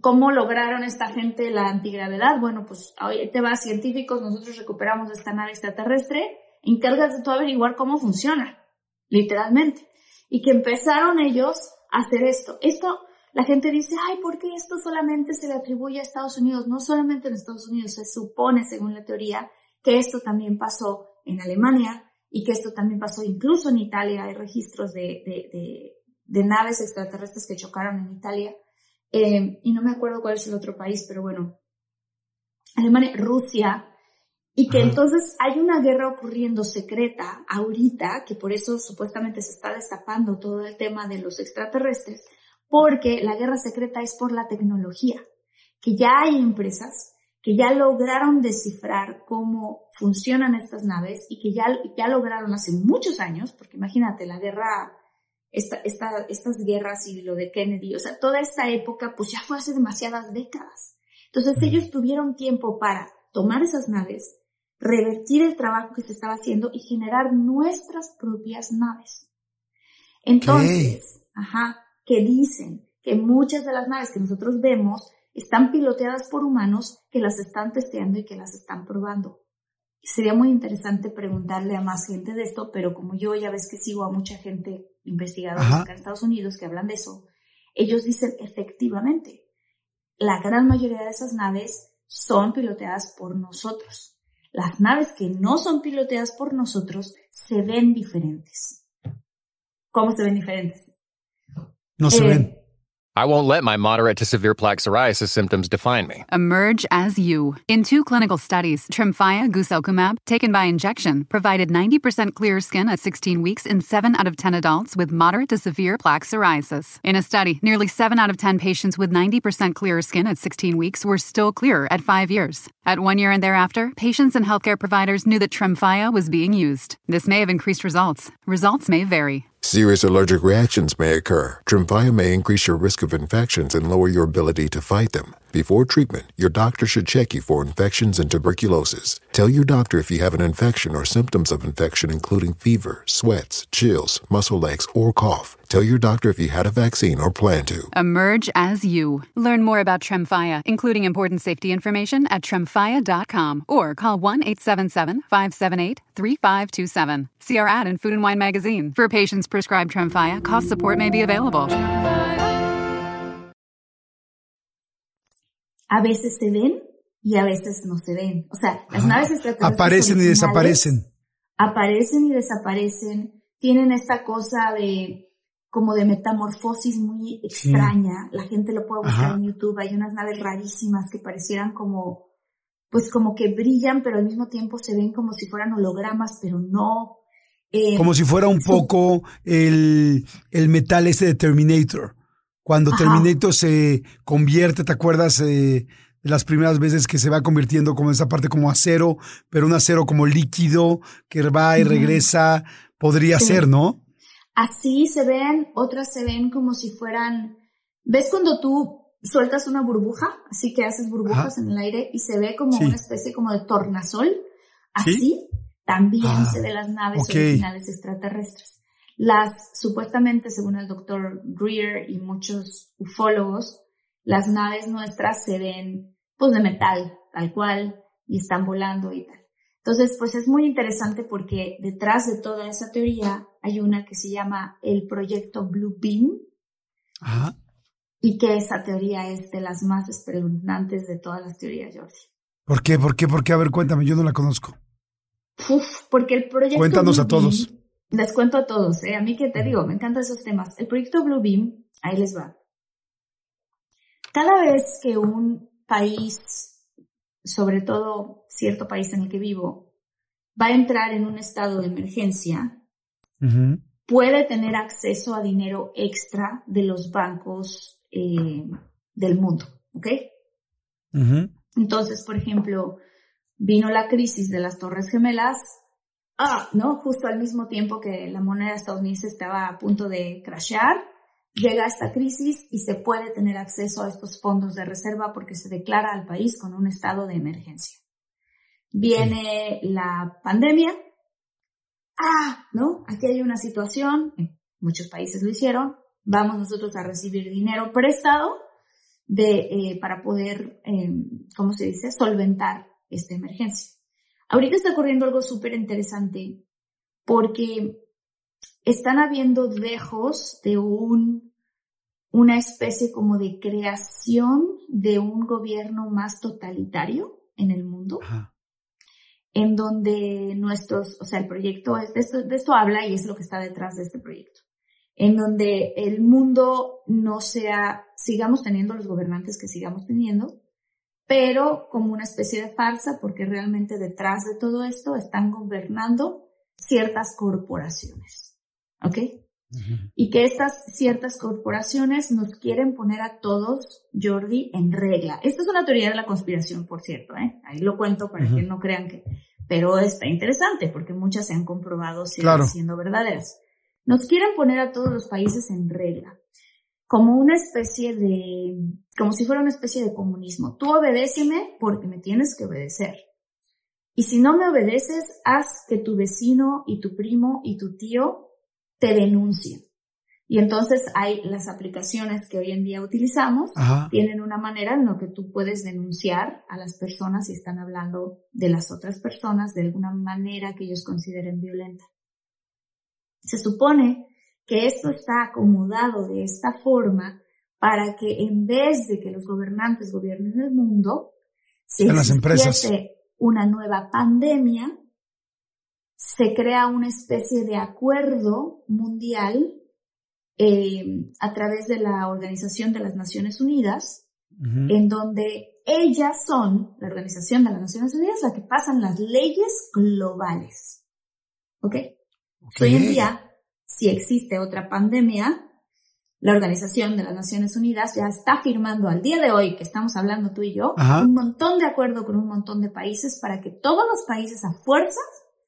¿Cómo lograron esta gente la antigravedad? Bueno, pues ahí te vas científicos, nosotros recuperamos esta nave extraterrestre, encárgate tú averiguar cómo funciona, literalmente. y que empezaron ellos a hacer esto. Esto, la gente dice, ay, ¿por qué esto solamente se le atribuye a Estados Unidos? No solamente en Estados Unidos, se supone, según la teoría, que esto también pasó en Alemania y que esto también pasó incluso en Italia. Hay registros de, de, naves extraterrestres que chocaron en Italia. Eh, y no me acuerdo cuál es el otro país, pero bueno, Alemania, Rusia, y que entonces hay una guerra ocurriendo secreta ahorita, que por eso supuestamente se está destapando todo el tema de los extraterrestres, porque la guerra secreta es por la tecnología, que ya hay empresas que ya lograron descifrar cómo funcionan estas naves y que ya, ya lograron hace muchos años, porque imagínate, la guerra, esta, esta, estas guerras y lo de Kennedy, o sea, toda esta época, pues ya fue hace demasiadas décadas. Entonces ellos tuvieron tiempo para tomar esas naves, revertir el trabajo que se estaba haciendo y generar nuestras propias naves. Entonces, ajá, que dicen que muchas de las naves que nosotros vemos están piloteadas por humanos que las están testeando y que las están probando. Sería muy interesante preguntarle a más gente de esto, pero como yo ya ves que sigo a mucha gente investigadora acá en Estados Unidos que hablan de eso, ellos dicen efectivamente, la gran mayoría de esas naves son piloteadas por nosotros. Las naves que no son piloteadas por nosotros se ven diferentes. ¿Cómo se ven diferentes? No se Eh, ven. I won't let my moderate to severe plaque psoriasis symptoms define me. Emerge as you. In two clinical studies, Tremfya guselkumab, taken by injection, provided 90% clearer skin at 16 weeks in 7 out of 10 adults with moderate to severe plaque psoriasis. In a study, nearly 7 out of 10 patients with 90% clearer skin at 16 weeks were still clearer at 5 years. At 1 year and thereafter, patients and healthcare providers knew that Tremfya was being used. This may have increased results. Results may vary. Serious allergic reactions may occur. Tremfya may increase your risk of infections and lower your ability to fight them. Before treatment, your doctor should check you for infections and tuberculosis. Tell your doctor if you have an infection or symptoms of infection, including fever, sweats, chills, muscle aches, or cough. Tell your doctor if you had a vaccine or plan to. Emerge as you. Learn more about Tremfya, including important safety information at tremfya.com or call 1 877 578 3527. See our ad in Food and Wine magazine. For patients prescribed Tremfya, cost support may be available. A veces se ven y a veces no se ven. O sea, las naves extraterrestres Aparecen y desaparecen. Aparecen y desaparecen. Tienen esta cosa de como de metamorfosis muy extraña. La gente lo puede buscar Ajá. en YouTube. Hay unas naves rarísimas que parecieran como, pues como que brillan, pero al mismo tiempo se ven como si fueran hologramas, pero no. Eh, Como si fuera un sí. poco el, el metal ese de Terminator. Cuando Ajá. Terminator se convierte, ¿te acuerdas? eh, de las primeras veces que se va convirtiendo como esa parte como acero, pero un acero como líquido que va y regresa. Podría Sí. ser, ¿no? Así se ven, otras se ven como si fueran, ¿ves cuando tú sueltas una burbuja? Así que haces burbujas Ajá. en el aire y se ve como Sí. una especie como de tornasol. Así ¿Sí? también Ah, se ven las naves originales extraterrestres. Las, supuestamente, según el doctor Greer y muchos ufólogos, las naves nuestras se ven, pues, de metal, tal cual, y están volando y tal. Entonces, pues es muy interesante porque detrás de toda esa teoría hay una que se llama el proyecto Blue Beam Ajá. y que esa teoría es de las más espeluznantes de todas las teorías, Jordi. ¿Por qué? ¿Por qué? ¿Por qué? A ver, cuéntame, yo no la conozco. Uf, porque el proyecto Cuéntanos Blue a todos. Beam- les cuento a todos, ¿eh? A mí que te digo, me encantan esos temas. El proyecto Blue Beam, ahí les va. Cada vez que un país, sobre todo cierto país en el que vivo, va a entrar en un estado de emergencia, Puede tener acceso a dinero extra de los bancos eh, del mundo, ¿ok? Entonces, por ejemplo, vino la crisis de las Torres Gemelas, ah, ¿no? Justo al mismo tiempo que la moneda estadounidense estaba a punto de crashear, llega esta crisis y se puede tener acceso a estos fondos de reserva porque se declara al país con un estado de emergencia. Viene la pandemia, ah, ¿no? Aquí hay una situación, muchos países lo hicieron, vamos nosotros a recibir dinero prestado de, eh, para poder, eh, ¿cómo se dice?, solventar esta emergencia. Ahorita está ocurriendo algo súper interesante porque están habiendo dejos de un, una especie como de creación de un gobierno más totalitario en el mundo. En donde nuestros, o sea, el proyecto, de esto, de esto habla y es lo que está detrás de este proyecto. En donde el mundo no sea, sigamos teniendo los gobernantes que sigamos teniendo, pero como una especie de farsa, porque realmente detrás de todo esto están gobernando ciertas corporaciones. ¿Ok? Y que estas ciertas corporaciones nos quieren poner a todos, Jordi, en regla. Esta es una teoría de la conspiración, por cierto, ¿eh? Ahí lo cuento para que no crean que... Pero está interesante porque muchas se han comprobado siendo verdaderas. Nos quieren poner a todos los países en regla como una especie de, como si fuera una especie de comunismo. Tú obedéceme porque me tienes que obedecer. Y si no me obedeces, haz que tu vecino y tu primo y tu tío te denuncien. Y entonces hay las aplicaciones que hoy en día utilizamos, tienen una manera en la que tú puedes denunciar a las personas si están hablando de las otras personas de alguna manera que ellos consideren violenta. Se supone que esto está acomodado de esta forma para que en vez de que los gobernantes gobiernen el mundo, si las empresas. una nueva pandemia, se crea una especie de acuerdo mundial eh, a través de la Organización de las Naciones Unidas, en donde ellas son, la Organización de las Naciones Unidas, la que pasan las leyes globales. ¿Ok? Hoy en día si existe otra pandemia, la Organización de las Naciones Unidas ya está firmando al día de hoy, que estamos hablando tú y yo, un montón de acuerdo con un montón de países para que todos los países a fuerzas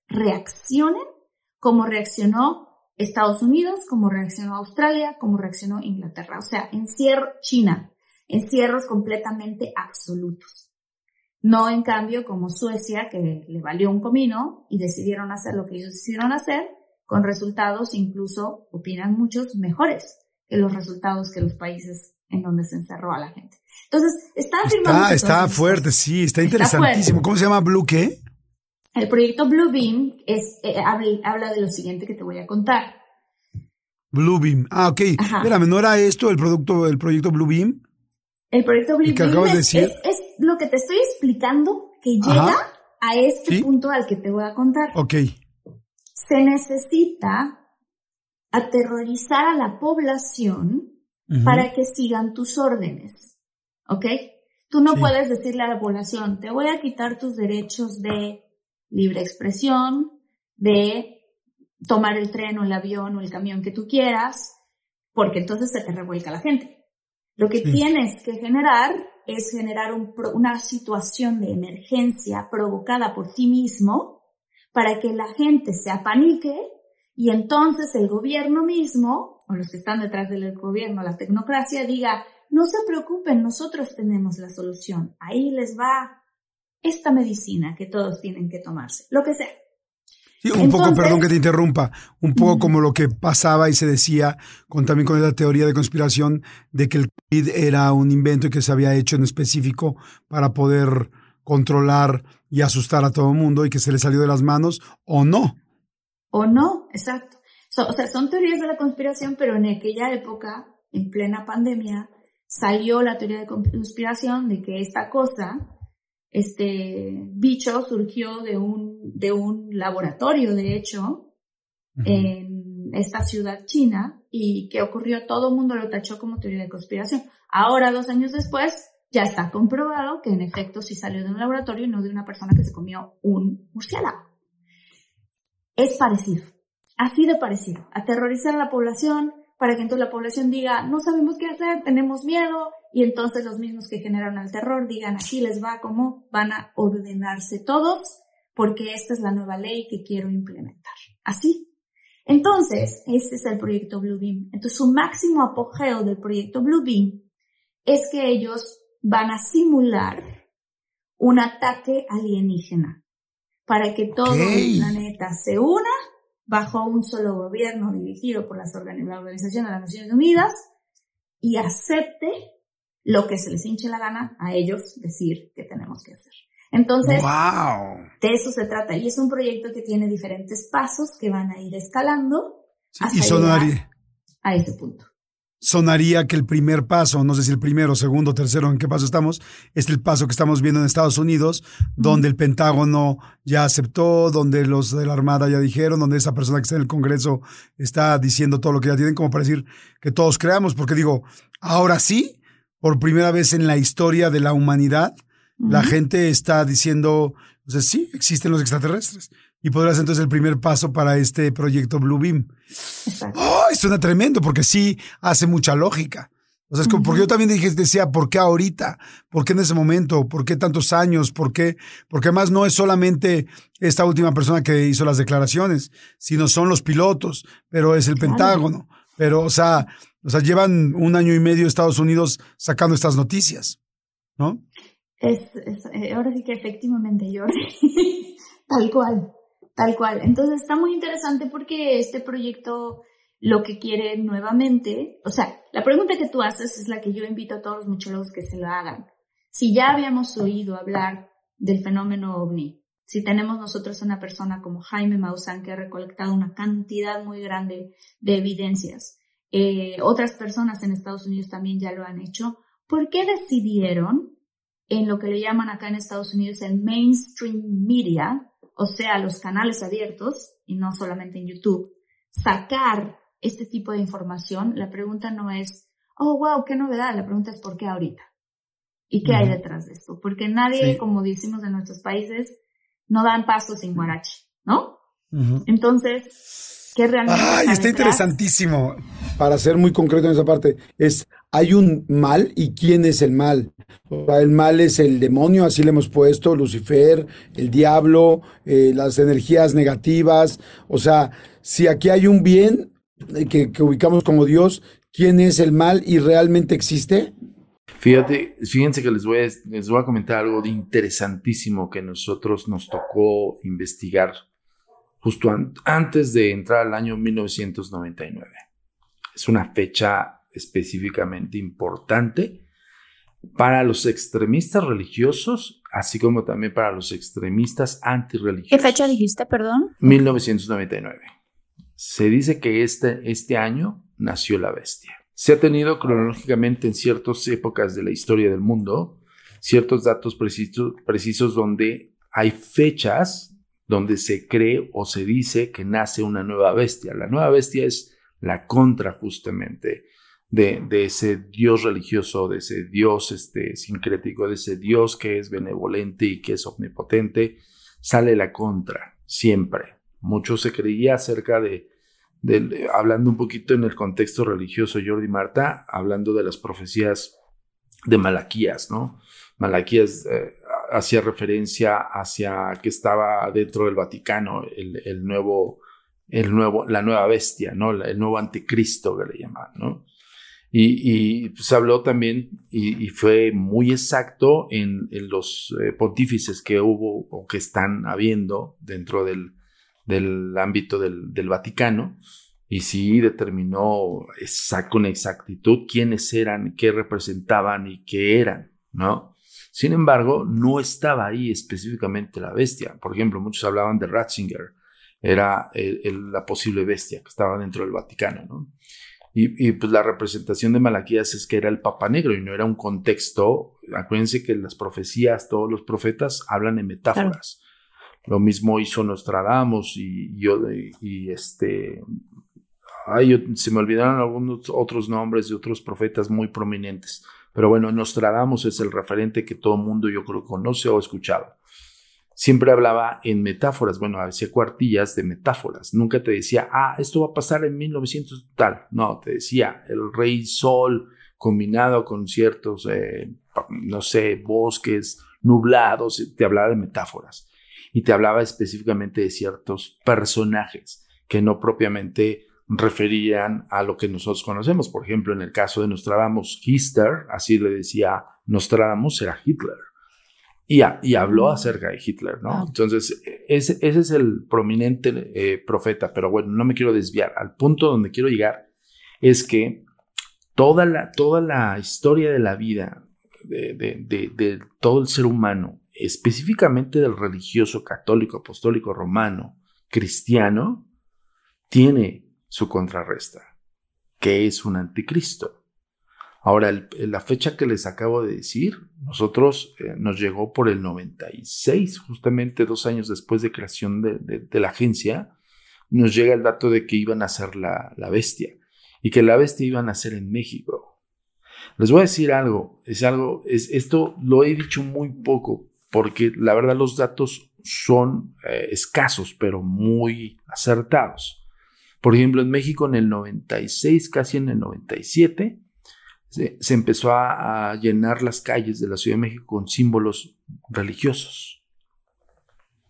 reaccionen como reaccionó Estados Unidos, como reaccionó Australia, como reaccionó Inglaterra. O sea, encierro China, encierros completamente absolutos. No en cambio como Suecia, que le valió un comino y decidieron hacer lo que ellos decidieron hacer, con resultados incluso, opinan muchos, mejores que los resultados que los países en donde se encerró a la gente. Entonces, está afirmando... Está, está fuerte, sí, está, interesantísimo. ¿Cómo se llama Blue qué? El proyecto Blue Beam es, eh, habla, de lo siguiente que te voy a contar. Blue Beam. Ah, ok. Espérame, ¿no era esto el producto, el proyecto Blue Beam? El proyecto Blue Beam es, es, lo que te estoy explicando que llega a este punto al que te voy a contar. Ok se necesita aterrorizar a la población para que sigan tus órdenes. ¿Ok? Tú no puedes decirle a la población, te voy a quitar tus derechos de libre expresión, de tomar el tren o el avión o el camión que tú quieras, porque entonces se te revuelca la gente. Lo que tienes que generar es generar una situación de emergencia provocada por ti mismo para que la gente se apanique y entonces el gobierno mismo, o los que están detrás del gobierno, la tecnocracia, diga, no se preocupen, nosotros tenemos la solución. Ahí les va esta medicina que todos tienen que tomarse, lo que sea. Sí, un poco, perdón que te interrumpa, un poco como lo que pasaba y se decía con también con la teoría de conspiración de que el COVID era un invento y que se había hecho en específico para poder controlar y asustar a todo el mundo y que se le salió de las manos o no. O no, exacto. o sea, son teorías de la conspiración, pero en aquella época, en plena pandemia, salió la teoría de conspiración de que esta cosa, este bicho surgió de un, de un laboratorio, de hecho, en esta ciudad china y que ocurrió, todo el mundo lo tachó como teoría de conspiración. Ahora, dos años después, ya está comprobado que en efecto sí salió de un laboratorio y no de una persona que se comió un murciélago. Es parecido, así de parecido. Aterrorizar a la población para que entonces la población diga, no sabemos qué hacer, tenemos miedo, y entonces los mismos que generaron el terror digan, así les va, como van a ordenarse todos, porque esta es la nueva ley que quiero implementar. Así. Entonces, este es el proyecto Bluebeam. Entonces, su máximo apogeo del proyecto Bluebeam es que ellos van a simular un ataque alienígena para que todo el planeta se una bajo un solo gobierno dirigido por la Organización de las Naciones Unidas y acepte lo que se les hinche la gana a ellos decir que tenemos que hacer. Entonces, de eso se trata. Y es un proyecto que tiene diferentes pasos que van a ir escalando hasta sonaría, a ese punto. Sonaría que el primer paso, no sé si el primero, segundo, tercero, en qué paso estamos, es el paso que estamos viendo en Estados Unidos, donde el Pentágono ya aceptó, donde los de la Armada ya dijeron, donde esa persona que está en el Congreso está diciendo todo lo que ya tienen, como para decir que todos creamos, porque digo, ahora sí, por primera vez en la historia de la humanidad, la gente está diciendo, o sea, sí, existen los extraterrestres. Y podrás entonces el primer paso para este proyecto Blue Beam. ¡Oh! Suena tremendo porque sí hace mucha lógica. O sea, es como, porque yo también dije, decía, ¿por qué ahorita? ¿Por qué en ese momento? ¿Por qué tantos años? ¿Por qué? Porque además no es solamente esta última persona que hizo las declaraciones, sino son los pilotos, pero es el Pentágono. Pero, o sea, o sea, llevan un año y medio Estados Unidos sacando estas noticias, ¿no? Es, eh, ahora sí que efectivamente, yo tal cual, tal cual. Entonces está muy interesante porque este proyecto lo que quiere nuevamente, o sea, la pregunta que tú haces es la que yo invito a todos los muchólogos que se lo hagan. Si ya habíamos oído hablar del fenómeno ovni, si tenemos nosotros una persona como Jaime Maussan que ha recolectado una cantidad muy grande de evidencias, eh, otras personas en Estados Unidos también ya lo han hecho, ¿por qué decidieron en lo que le llaman acá en Estados Unidos el mainstream media, o sea, los canales abiertos, y no solamente en YouTube, sacar este tipo de información, la pregunta no es, oh, wow, qué novedad, la pregunta es ¿por qué ahorita? ¿Y qué hay detrás de esto? Porque nadie, como decimos en nuestros países, no dan pasos sin guarache, ¿no? Entonces, ¿qué realmente... ¡Ay, está interesantísimo! Para ser muy concreto en esa parte, es, hay un mal y quién es el mal. El mal es el demonio, así le hemos puesto, Lucifer, el diablo, eh, las energías negativas. O sea, si aquí hay un bien eh, que, ubicamos como Dios, ¿quién es el mal y realmente existe? Fíjate, fíjense que les voy, a, les voy a comentar algo de interesantísimo que nosotros nos tocó investigar justo antes de entrar al año 1999. Es una fecha específicamente importante para los extremistas religiosos, así como también para los extremistas antirreligiosos. ¿Qué fecha dijiste, perdón? 1999. Se dice que este, este año nació la bestia. Se ha tenido cronológicamente en ciertas épocas de la historia del mundo ciertos datos precisos, precisos donde hay fechas donde se cree o se dice que nace una nueva bestia. La nueva bestia es la contra justamente de, ese Dios religioso, de ese Dios este, sincrético, de ese Dios que es benevolente y que es omnipotente, sale la contra, siempre. Mucho se creía acerca de, hablando un poquito en el contexto religioso, Jordi Marta, hablando de las profecías de Malaquías, ¿no? Malaquías eh, hacía referencia hacia que estaba dentro del Vaticano el, nuevo, el nuevo, la nueva bestia, ¿no? El nuevo anticristo que le llaman, ¿no? Y, se habló también, y, fue muy exacto en, los eh, pontífices que hubo o que están habiendo dentro del, ámbito del, Vaticano, y sí determinó con exactitud quiénes eran, qué representaban y qué eran, ¿no? Sin embargo, no estaba ahí específicamente la bestia. Por ejemplo, muchos hablaban de Ratzinger, era la posible bestia que estaba dentro del Vaticano, ¿no? Y, pues la representación de Malaquías es que era el Papa Negro y no era un contexto. Acuérdense que las profecías, todos los profetas hablan en metáforas. Lo mismo hizo Nostradamus y yo, y, este. Ay, se me olvidaron algunos otros nombres de otros profetas muy prominentes. Pero bueno, Nostradamus es el referente que todo mundo yo creo conoce o ha escuchado. Siempre hablaba en metáforas, bueno, hacía cuartillas de metáforas, nunca te decía, ah, esto va a pasar en 1900 tal, no, te decía, el rey sol combinado con ciertos, eh, no sé, bosques nublados, te hablaba de metáforas. Y te hablaba específicamente de ciertos personajes que no propiamente referían a lo que nosotros conocemos. Por ejemplo, en el caso de Nostradamus, Hitler, así le decía Nostradamus, era Hitler y, habló acerca de Hitler, ¿no? Entonces, ese, ese, es el prominente eh, profeta, pero bueno, no me quiero desviar. Al punto donde quiero llegar es que toda la, toda la historia de la vida de, de, todo el ser humano, específicamente del religioso católico, apostólico, romano, cristiano, tiene su contrarresta, que es un anticristo. Ahora, la fecha que les acabo de decir, nosotros eh, nos llegó por el 96, justamente dos años después de creación de, la agencia, nos llega el dato de que iban a ser la, la bestia y que la bestia iban a ser en México. Les voy a decir algo, es algo, es, esto lo he dicho muy poco, porque la verdad los datos son eh, escasos, pero muy acertados. Por ejemplo, en México en el 96, casi en el 97, se, empezó a, llenar las calles de la Ciudad de México con símbolos religiosos.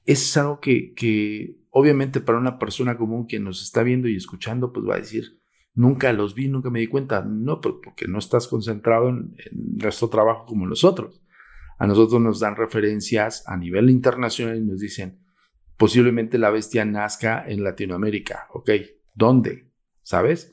Es algo que, obviamente para una persona común que nos está viendo y escuchando, pues va a decir, nunca los vi, nunca me di cuenta. No, porque no estás concentrado en, en nuestro trabajo como los otros. A nosotros nos dan referencias a nivel internacional y nos dicen, posiblemente la bestia nazca en Latinoamérica. Ok, ¿dónde? ¿Sabes?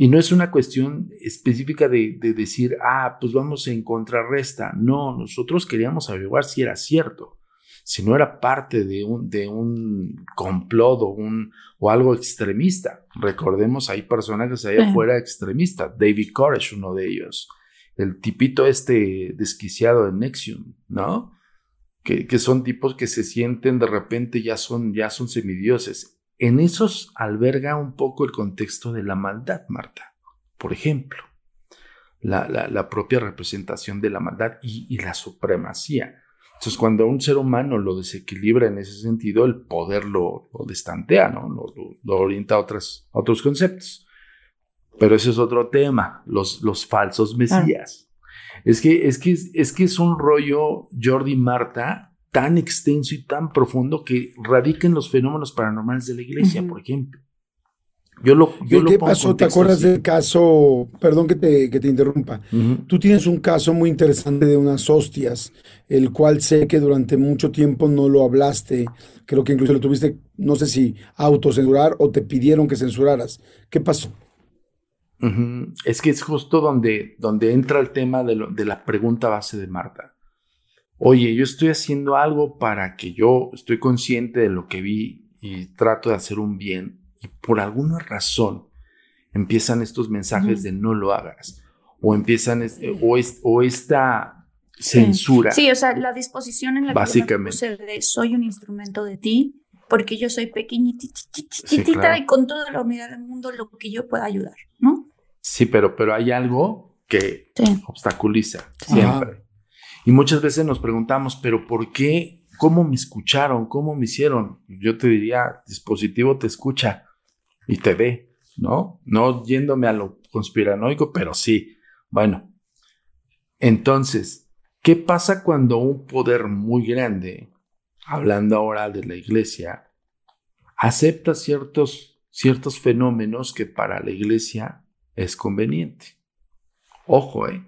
Y no es una cuestión específica de, decir, ah, pues vamos en contrarresta. No, nosotros queríamos averiguar si era cierto, si no era parte de un, de un complot o, un, o algo extremista. Recordemos, hay personas que allá fuera extremista. David Koresh, uno de ellos. El tipito este desquiciado de Nexium, ¿no? Que, que, son tipos que se sienten de repente ya son, ya son semidioses en esos alberga un poco el contexto de la maldad, Marta. Por ejemplo, la, propia representación de la maldad y, la supremacía. Entonces, cuando un ser humano lo desequilibra en ese sentido, el poder lo, destantea, ¿no? Lo, orienta a, otros conceptos. Pero ese es otro tema, los, los falsos mesías. Es, que, es, que, es que es un rollo, Jordi Marta, tan extenso y tan profundo que radica en los fenómenos paranormales de la iglesia, por ejemplo. Yo lo, yo ¿Qué pasó? ¿Te acuerdas del caso? Perdón que te, que te interrumpa. Tú tienes un caso muy interesante de unas hostias, el cual sé que durante mucho tiempo no lo hablaste. Creo que incluso lo tuviste, no sé si autocensurar o te pidieron que censuraras. ¿Qué pasó? Es que es justo donde, donde entra el tema de, de la pregunta base de Marta oye, yo estoy haciendo algo para que yo estoy consciente de lo que vi y trato de hacer un bien y por alguna razón empiezan estos mensajes de no lo hagas o empiezan o, o esta censura. Sí. o sea, la disposición en la básicamente. que de soy un instrumento de ti porque yo soy pequeñitita y con toda la humildad del mundo lo que yo pueda ayudar, ¿no? Sí, pero, pero hay algo que obstaculiza siempre. Y muchas veces nos preguntamos, pero ¿por qué? ¿Cómo me escucharon? ¿Cómo me hicieron? Yo te diría, dispositivo te escucha y te ve, ¿no? No yéndome a lo conspiranoico, pero sí. Bueno, entonces, ¿qué pasa cuando un poder muy grande, hablando ahora de la iglesia, acepta ciertos, ciertos fenómenos que para la iglesia es conveniente? Ojo, ¿eh?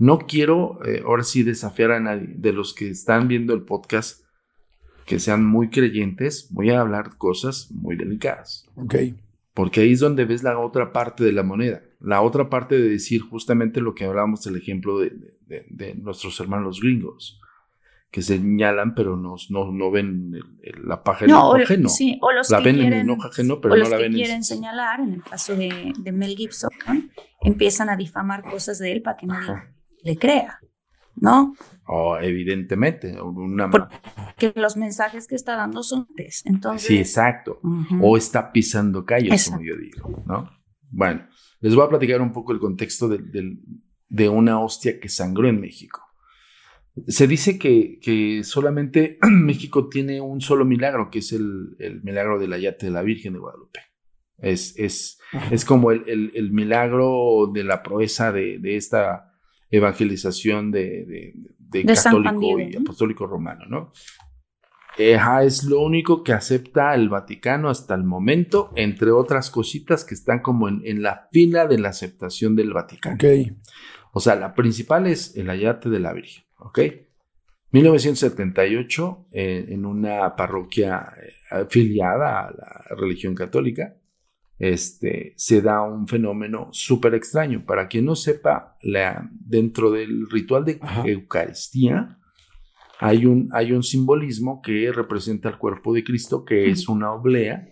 No quiero eh, ahora sí desafiar a nadie de los que están viendo el podcast que sean muy creyentes. Voy a hablar cosas muy delicadas. Ok. Porque ahí es donde ves la otra parte de la moneda. La otra parte de decir justamente lo que hablábamos del ejemplo de, nuestros hermanos gringos que señalan, pero no, no, ven la paja en el ajeno. Sí, o los la que ven quieren, en el ajeno, pero no la ven quieren señalar, en el caso de, Mel Gibson, empiezan a difamar cosas de él para que nadie le crea, ¿no? Oh, evidentemente. Una... Porque los mensajes que está dando son entonces. Sí, exacto. O está pisando calles, como yo digo, ¿no? Bueno, les voy a platicar un poco el contexto de, una hostia que sangró en México. Se dice que, que, solamente México tiene un solo milagro, que es el, milagro del ayate de la Virgen de Guadalupe. Es, es, es como el, el, milagro de la proeza de, de esta evangelización de, católico y apostólico romano, ¿no? es lo único que acepta el Vaticano hasta el momento, entre otras cositas que están como en, la fila de la aceptación del Vaticano. Okay. O sea, la principal es el ayate de la Virgen, ¿ok? 1978, eh, en una parroquia eh, afiliada a la religión católica, este, se da un fenómeno súper extraño. Para quien no sepa, la, dentro del ritual de Eucaristía hay un, hay un simbolismo que representa el cuerpo de Cristo, que es una oblea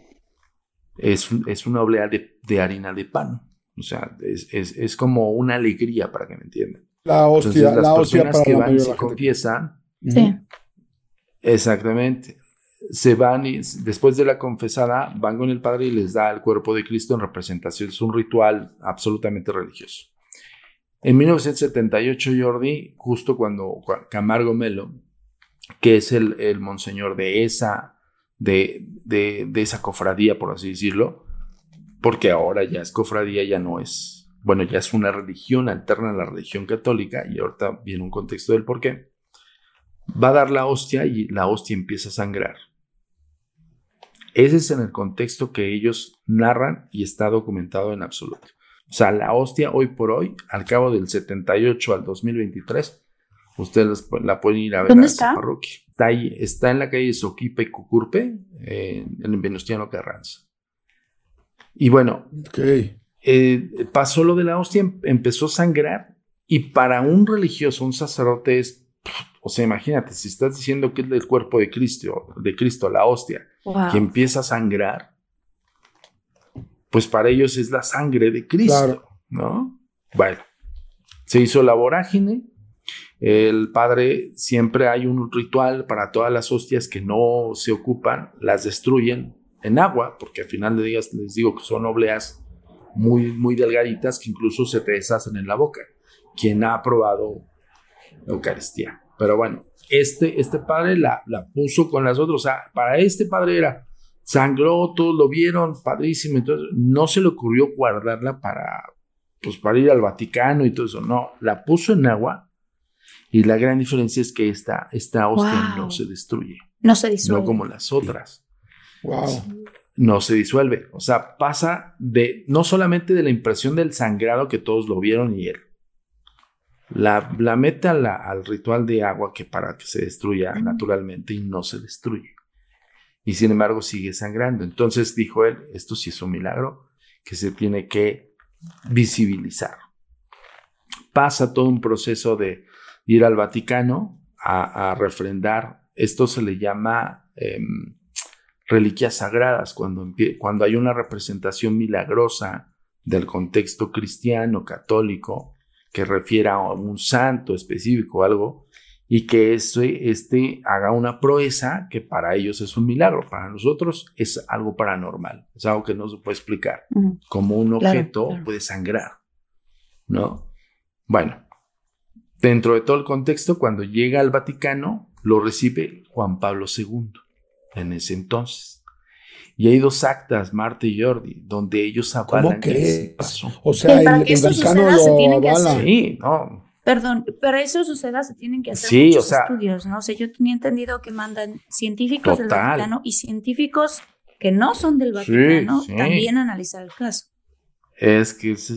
es, es una oblea de, de, harina de pan. O sea, es, es, es, como una alegría para que me entiendan. La hostia, Entonces, las la hostia personas para que la van y se confiesan, Sí. exactamente, se van y después de la confesada van con el Padre y les da el cuerpo de Cristo en representación. Es un ritual absolutamente religioso. En 1978, Jordi, justo cuando Camargo Melo, que es el, el monseñor de esa, de, de, de esa cofradía, por así decirlo, porque ahora ya es cofradía, ya no es, bueno, ya es una religión alterna a la religión católica, y ahorita viene un contexto del por qué, va a dar la hostia y la hostia empieza a sangrar. Ese es en el contexto que ellos narran y está documentado en absoluto. O sea, la hostia hoy por hoy, al cabo del 78 al 2023, ustedes la pueden ir a ver ¿Dónde a está? parroquia. Está ahí, está en la calle Soquipa y Cucurpe, eh, en el Venustiano Carranza. Y bueno, eh, pasó lo de la hostia, em- empezó a sangrar y para un religioso, un sacerdote es, o sea, imagínate, si estás diciendo que es del cuerpo de Cristo, de Cristo, la hostia, Wow. que empieza a sangrar, pues para ellos es la sangre de Cristo, Claro. ¿no? Bueno, se hizo la vorágine. El padre siempre hay un ritual para todas las hostias que no se ocupan, las destruyen en agua, porque al final de días les digo que son obleas muy, muy delgaditas que incluso se te deshacen en la boca. Quien ha probado Eucaristía. Pero bueno, este, este padre la, la puso con las otras. O sea, para este padre era sangró, todos lo vieron, padrísimo. Entonces, no se le ocurrió guardarla para, pues, para ir al Vaticano y todo eso. No, la puso en agua. Y la gran diferencia es que esta, esta hostia Wow. no se destruye, No se disuelve. no como las otras Wow. no se disuelve. O sea, pasa de no solamente de la impresión del sangrado que todos lo vieron y él. La, la mete a la- al ritual de agua que para que se destruya naturalmente y no se destruye. Y sin embargo sigue sangrando. Entonces dijo él, esto sí es un milagro que se tiene que visibilizar. Pasa todo un proceso de ir al Vaticano a, a refrendar. Esto se le llama em, reliquias sagradas, cuando, cuando hay una representación milagrosa del contexto cristiano, católico, que refiera a un santo específico o algo, y que ese, este haga una proeza que para ellos es un milagro, para nosotros es algo paranormal, es algo que no se puede explicar, como un Claro, objeto claro. puede sangrar, ¿no? Bueno, dentro de todo el contexto, cuando llega al Vaticano, lo recibe Juan Pablo II en ese entonces. Y hay dos actas, Marta y Jordi, donde ellos avalan ¿Cómo que sí. O sea, el, que el eso Vaticano suceda, se lo tienen que avala. hacer- Sí, no. Perdón, para eso suceda se tienen que hacer Sí, muchos o sea- estudios, ¿no? O sea, yo tenía entendido que mandan científicos del Total. Vaticano y científicos que no son del Vaticano sí. también a analizar el caso. Es que ese,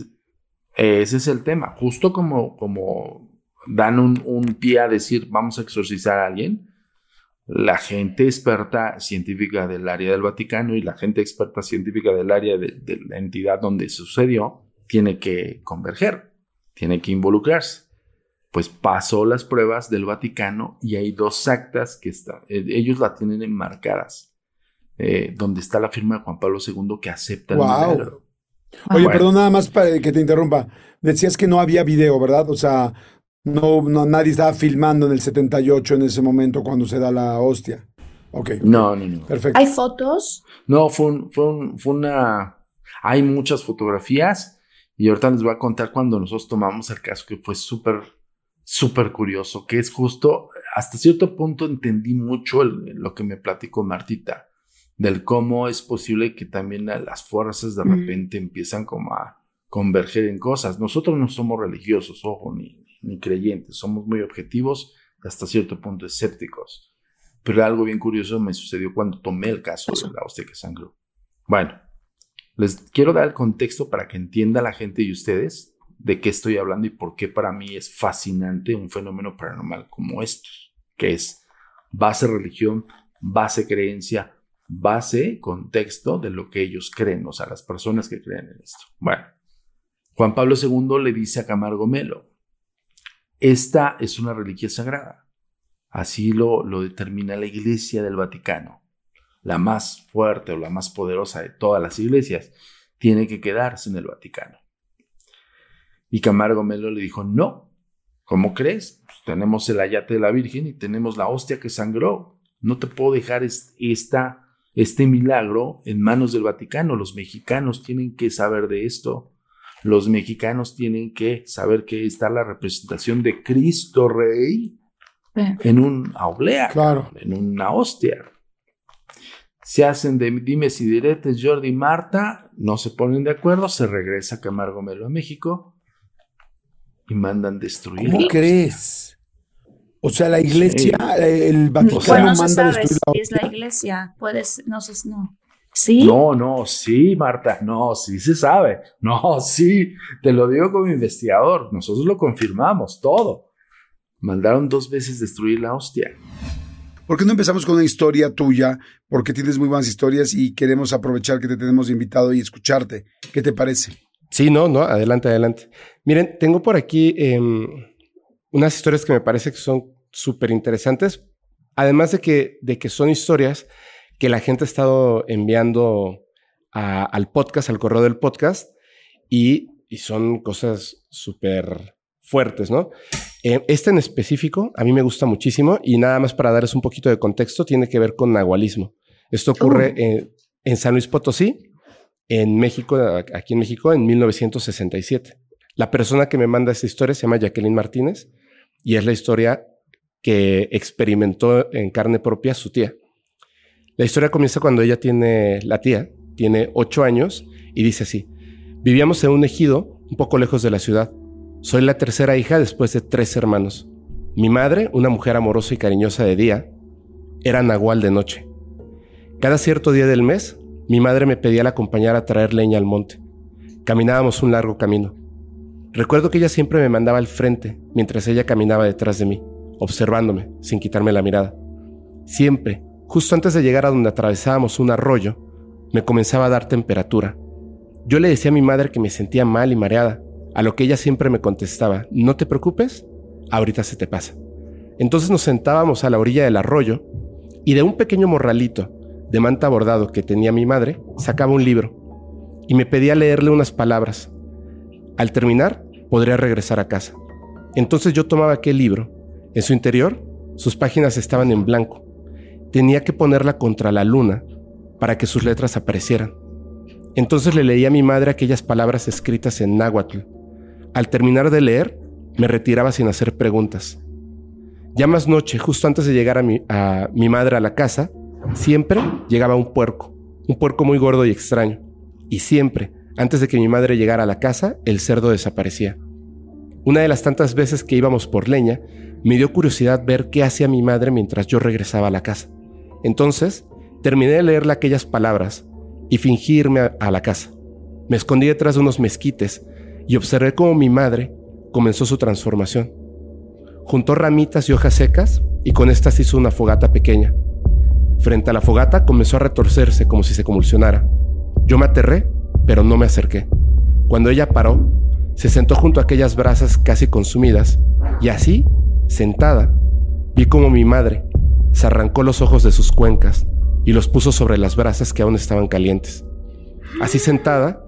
ese es el tema. Justo como, como dan un, un pie a decir vamos a exorcizar a alguien, la gente experta científica del área del Vaticano y la gente experta científica del área de, de la entidad donde sucedió tiene que converger, tiene que involucrarse. Pues pasó las pruebas del Vaticano y hay dos actas que están, eh, ellos la tienen enmarcadas, eh, donde está la firma de Juan Pablo II que acepta el milagro. Oye, Bueno. perdón, nada más para que te interrumpa. Decías que no había video, ¿verdad? O sea, no, no nadie estaba filmando en el 78 en ese momento cuando se da la hostia. Ok, No, no, no. perfecto. Hay fotos. No, fue, un- fue, un- fue una... Hay muchas fotografías y ahorita les voy a contar cuando nosotros tomamos el caso que fue súper, súper curioso, que es justo, hasta cierto punto entendí mucho el- lo que me platicó Martita, del cómo es posible que también las fuerzas de Mm. repente empiezan como a converger en cosas. Nosotros no somos religiosos, ojo, ni, ni creyentes, somos muy objetivos, hasta cierto punto escépticos. Pero algo bien curioso me sucedió cuando tomé el caso de la que sangró. Bueno, les quiero dar el contexto para que entienda la gente y ustedes de qué estoy hablando y por qué para mí es fascinante un fenómeno paranormal como estos, que es base religión, base creencia, base contexto de lo que ellos creen, o sea, las personas que creen en esto. Bueno, Juan Pablo II le dice a Camargo Melo, esta es una reliquia sagrada. Así lo, lo determina la Iglesia del Vaticano. la más fuerte o la más poderosa de todas las iglesias, tiene que quedarse en el Vaticano. Y Camargo Melo le dijo, no, ¿cómo crees? Pues tenemos el ayate de la Virgen y tenemos la hostia que sangró. No te puedo dejar esta, este milagro en manos del Vaticano. Los mexicanos tienen que saber de esto. Los mexicanos tienen que saber que está la representación de Cristo Rey en un oblea, claro. en una hostia se hacen de dimes y diretes Jordi y Marta, no se ponen de acuerdo, se regresa Camargo Melo a México y mandan destruir. ¿Cómo crees? O sea, la iglesia, el Vaticano bueno, no manda destruir la es la iglesia, puedes, no sé, no. ¿Sí? No, no, sí, Marta, no, sí se sabe. No, sí, te lo digo como investigador, nosotros lo confirmamos, todo. Mandaron dos veces destruir la hostia. ¿Por qué no empezamos con una historia tuya? Porque tienes muy buenas historias y queremos aprovechar que te tenemos invitado y escucharte. ¿Qué te parece? Sí, no, no, adelante, adelante. Miren, tengo por aquí em, unas historias que me parece que son súper interesantes, además de que, de que son historias que la gente ha estado enviando al podcast, al correo del podcast, y, y son cosas súper fuertes, ¿no? Eh, este en específico a mí me gusta muchísimo y nada más para darles un poquito de contexto, tiene que ver con nahualismo. Esto ocurre uh. en, San Luis Potosí, en México, aquí en México, en 1967. La persona que me manda esta historia se llama Jacqueline Martínez y es la historia que experimentó en carne propia su tía. La historia comienza cuando ella tiene, la tía, tiene ocho años y dice así, vivíamos en un ejido un poco lejos de la ciudad. Soy la tercera hija después de tres hermanos. Mi madre, una mujer amorosa y cariñosa de día, era nahual de noche. Cada cierto día del mes, mi madre me pedía la acompañar a traer leña al monte. Caminábamos un largo camino. Recuerdo que ella siempre me mandaba al frente mientras ella caminaba detrás de mí, observándome, sin quitarme la mirada. Siempre, justo antes de llegar a donde atravesábamos un arroyo, me comenzaba a dar temperatura. Yo le decía a mi madre que me sentía mal y mareada, a lo que ella siempre me contestaba, no te preocupes, ahorita se te pasa. Entonces nos sentábamos a la orilla del arroyo y de un pequeño morralito de manta bordado que tenía mi madre, sacaba un libro y me pedía leerle unas palabras. Al terminar, podría regresar a casa. Entonces yo tomaba aquel libro. En su interior, sus páginas estaban en blanco. Tenía que ponerla contra la luna para que sus letras aparecieran. Entonces le leía a mi madre aquellas palabras escritas en náhuatl al terminar de leer, me retiraba sin hacer preguntas. Ya más noche, justo antes de llegar a mi, a mi madre a la casa, siempre llegaba un puerco, un puerco muy gordo y extraño. Y siempre, antes de que mi madre llegara a la casa, el cerdo desaparecía. Una de las tantas veces que íbamos por leña, me dio curiosidad ver qué hacía mi madre mientras yo regresaba a la casa. Entonces, terminé de leerle aquellas palabras y fingirme a, a la casa. Me escondí detrás de unos mezquites y observé cómo mi madre comenzó su transformación. Juntó ramitas y hojas secas y con estas hizo una fogata pequeña. Frente a la fogata comenzó a retorcerse como si se convulsionara. Yo me aterré, pero no me acerqué. Cuando ella paró, se sentó junto a aquellas brasas casi consumidas y así, sentada, vi como mi madre se arrancó los ojos de sus cuencas y los puso sobre las brasas que aún estaban calientes. Así sentada,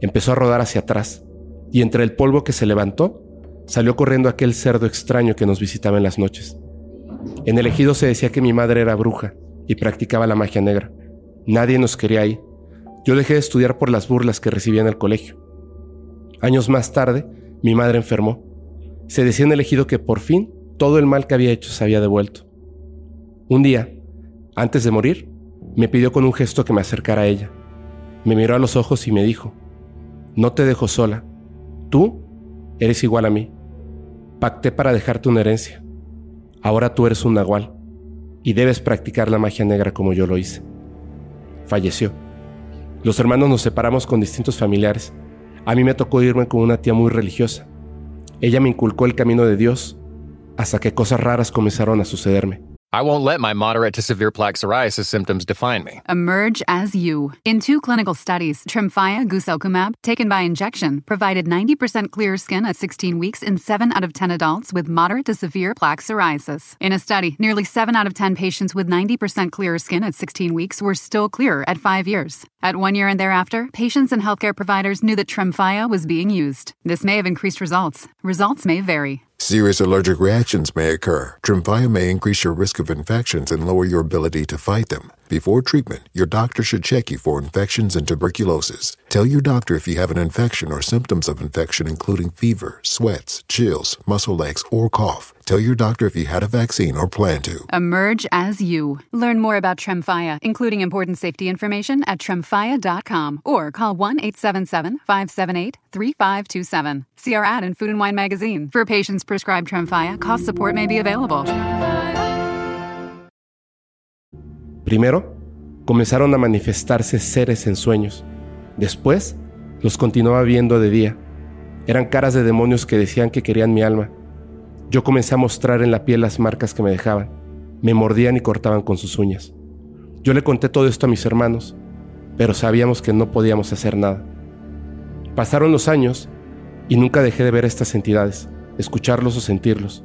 empezó a rodar hacia atrás, y entre el polvo que se levantó, salió corriendo aquel cerdo extraño que nos visitaba en las noches. En el ejido se decía que mi madre era bruja y practicaba la magia negra. Nadie nos quería ahí. Yo dejé de estudiar por las burlas que recibía en el colegio. Años más tarde, mi madre enfermó. Se decía en el ejido que por fin todo el mal que había hecho se había devuelto. Un día, antes de morir, me pidió con un gesto que me acercara a ella. Me miró a los ojos y me dijo, no te dejo sola, Tú eres igual a mí. Pacté para dejarte una herencia. Ahora tú eres un nahual y debes practicar la magia negra como yo lo hice. Falleció. Los hermanos nos separamos con distintos familiares. A mí me tocó irme con una tía muy religiosa. Ella me inculcó el camino de Dios hasta que cosas raras comenzaron a sucederme. I won't let my moderate to severe plaque psoriasis symptoms define me. Emerge as you. In two clinical studies, Tremfya guselkumab, taken by injection, provided 90% clearer skin at 16 weeks in 7 out of 10 adults with moderate to severe plaque psoriasis. In a study, nearly 7 out of 10 patients with 90% clearer skin at 16 weeks were still clearer at 5 years. At 1 year and thereafter, patients and healthcare providers knew that Tremfya was being used. This may have increased results. Results may vary. Serious allergic reactions may occur. Tremfya may increase your risk of infections and lower your ability to fight them. Before treatment, your doctor should check you for infections and tuberculosis. Tell your doctor if you have an infection or symptoms of infection, including fever, sweats, chills, muscle aches, or cough. Tell your doctor if you had a vaccine or plan to. Emerge as you. Learn more about Tremfya, including important safety information at tremfya.com or call 1 877 578 3527. See our ad in Food and Wine magazine. For patients prescribed Tremfya, cost support may be available. Primero, comenzaron a manifestarse seres en sueños. Después, los continuaba viendo de día. Eran caras de demonios que decían que querían mi alma. Yo comencé a mostrar en la piel las marcas que me dejaban. Me mordían y cortaban con sus uñas. Yo le conté todo esto a mis hermanos, pero sabíamos que no podíamos hacer nada. Pasaron los años y nunca dejé de ver estas entidades, escucharlos o sentirlos.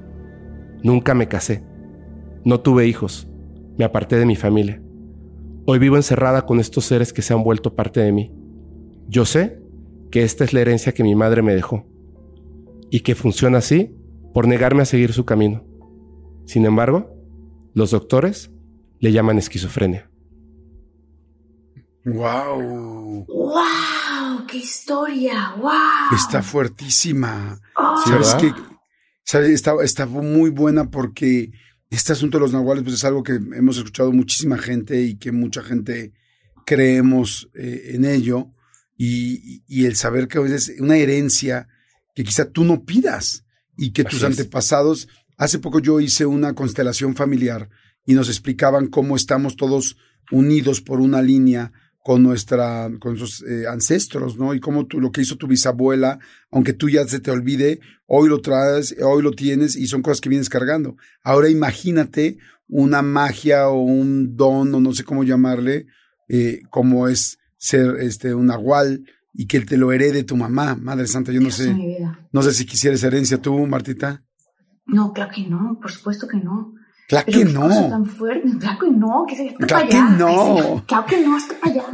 Nunca me casé. No tuve hijos. Me aparté de mi familia. Hoy vivo encerrada con estos seres que se han vuelto parte de mí. Yo sé que esta es la herencia que mi madre me dejó y que funciona así por negarme a seguir su camino. Sin embargo, los doctores le llaman esquizofrenia. ¡Wow! ¡Wow! ¡Qué historia! ¡Wow! Está fuertísima. Oh. ¿Sabes qué? ¿Sabes? Está, está muy buena porque este asunto de los nahuales pues es algo que hemos escuchado muchísima gente y que mucha gente creemos eh, en ello. Y, y el saber que es una herencia que quizá tú no pidas y que tus es. antepasados. Hace poco yo hice una constelación familiar y nos explicaban cómo estamos todos unidos por una línea con nuestra, con sus eh, ancestros, ¿no? Y cómo tú, lo que hizo tu bisabuela, aunque tú ya se te olvide, hoy lo traes, hoy lo tienes y son cosas que vienes cargando. Ahora imagínate una magia o un don o no sé cómo llamarle, eh, como es ser este un nahual y que te lo herede tu mamá, Madre Santa. Yo no Dios sé, no sé si quisieras herencia tú, Martita. No, claro que no, por supuesto que no. Claro Pero que no. tan fuerte. Claro que no, que se Claro para que allá. no. Ay, sí, claro que no, hasta para allá.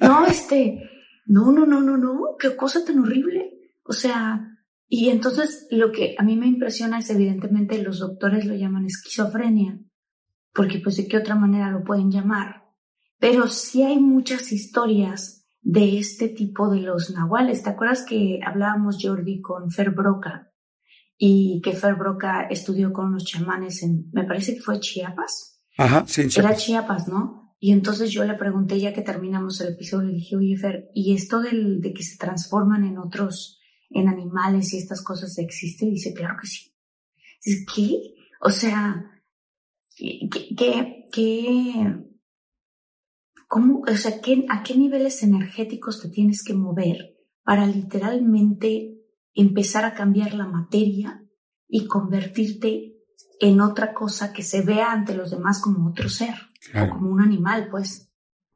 No, este, no, no, no, no, no, qué cosa tan horrible. O sea, y entonces lo que a mí me impresiona es evidentemente los doctores lo llaman esquizofrenia, porque pues de qué otra manera lo pueden llamar. Pero sí hay muchas historias de este tipo de los nahuales. ¿Te acuerdas que hablábamos, Jordi, con Fer Broca? Y que Fer Broca estudió con los chamanes en, me parece que fue Chiapas. Ajá, sí, sí. Era Chiapas, ¿no? Y entonces yo le pregunté, ya que terminamos el episodio, le dije, oye, Fer, ¿y esto del, de que se transforman en otros, en animales y estas cosas existe? Y dice, claro que sí. Dice, ¿qué? O sea, ¿qué, qué, qué, cómo, o sea, ¿qué, a qué niveles energéticos te tienes que mover para literalmente empezar a cambiar la materia y convertirte en otra cosa que se vea ante los demás como otro ser, Claro. o como un animal, pues.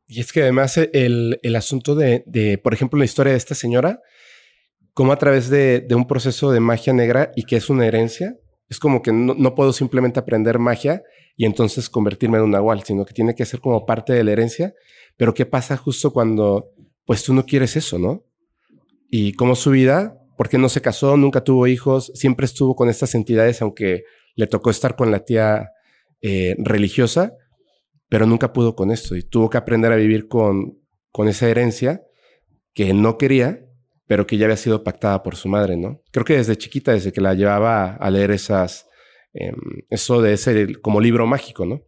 Y es que además el, el asunto de, de, por ejemplo, la historia de esta señora, como a través de, de un proceso de magia negra y que es una herencia, es como que no, no puedo simplemente aprender magia y entonces convertirme en un nahual, sino que tiene que ser como parte de la herencia. Pero ¿qué pasa justo cuando pues tú no quieres eso, no? Y como su vida, porque no se casó, nunca tuvo hijos, siempre estuvo con estas entidades, aunque le tocó estar con la tía eh, religiosa, pero nunca pudo con esto y tuvo que aprender a vivir con, con esa herencia que no quería, pero que ya había sido pactada por su madre, ¿no? Creo que desde chiquita, desde que la llevaba a, leer esas, eh, eso de ese como libro mágico, ¿no?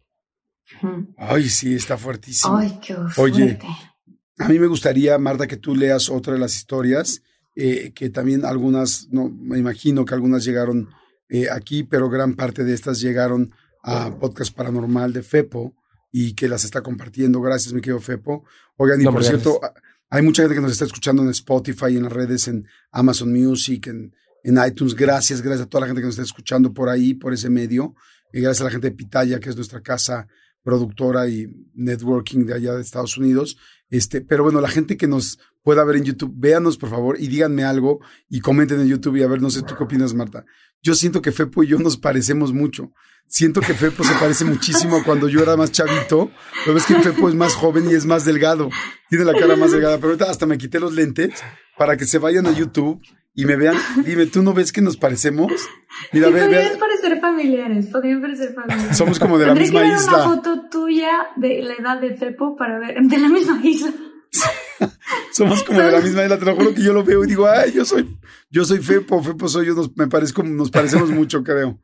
Ay, sí, está fuertísimo. Ay, qué fuerte. Oye, A mí me gustaría, Marta, que tú leas otra de las historias, eh, que también algunas, no, me imagino que algunas llegaron eh, aquí, pero gran parte de estas llegaron a Podcast Paranormal de Fepo y que las está compartiendo. Gracias, mi querido Fepo. Oigan, y No, por gracias. cierto, hay mucha gente que nos está escuchando en Spotify, en las redes, en Amazon Music, en, en iTunes. Gracias, gracias a toda la gente que nos está escuchando por ahí, por ese medio. y gracias a la gente de Pitaya, que es nuestra casa productora y networking de allá de Estados Unidos. Este, pero bueno, la gente que nos pueda ver en YouTube, véanos por favor y díganme algo y comenten en YouTube y a ver, no sé tú qué opinas, Marta. Yo siento que Fepo y yo nos parecemos mucho. Siento que Fepo se parece muchísimo a cuando yo era más chavito. Pero ves que Fepo es más joven y es más delgado. Tiene la cara más delgada. Pero ahorita hasta me quité los lentes para que se vayan a YouTube y me vean. Dime, ¿tú no ves que nos parecemos? Mira, sí, ve, podrían parecer familiares, podrían parecer familiares. Somos como de la misma que ver isla. una foto tuya de la edad de Fepo para ver, de la misma isla. Somos como de la misma isla, te lo juro que yo lo veo y digo, ay, yo soy, yo soy Fepo, Fepo soy yo, nos, me parezco, nos parecemos mucho, creo.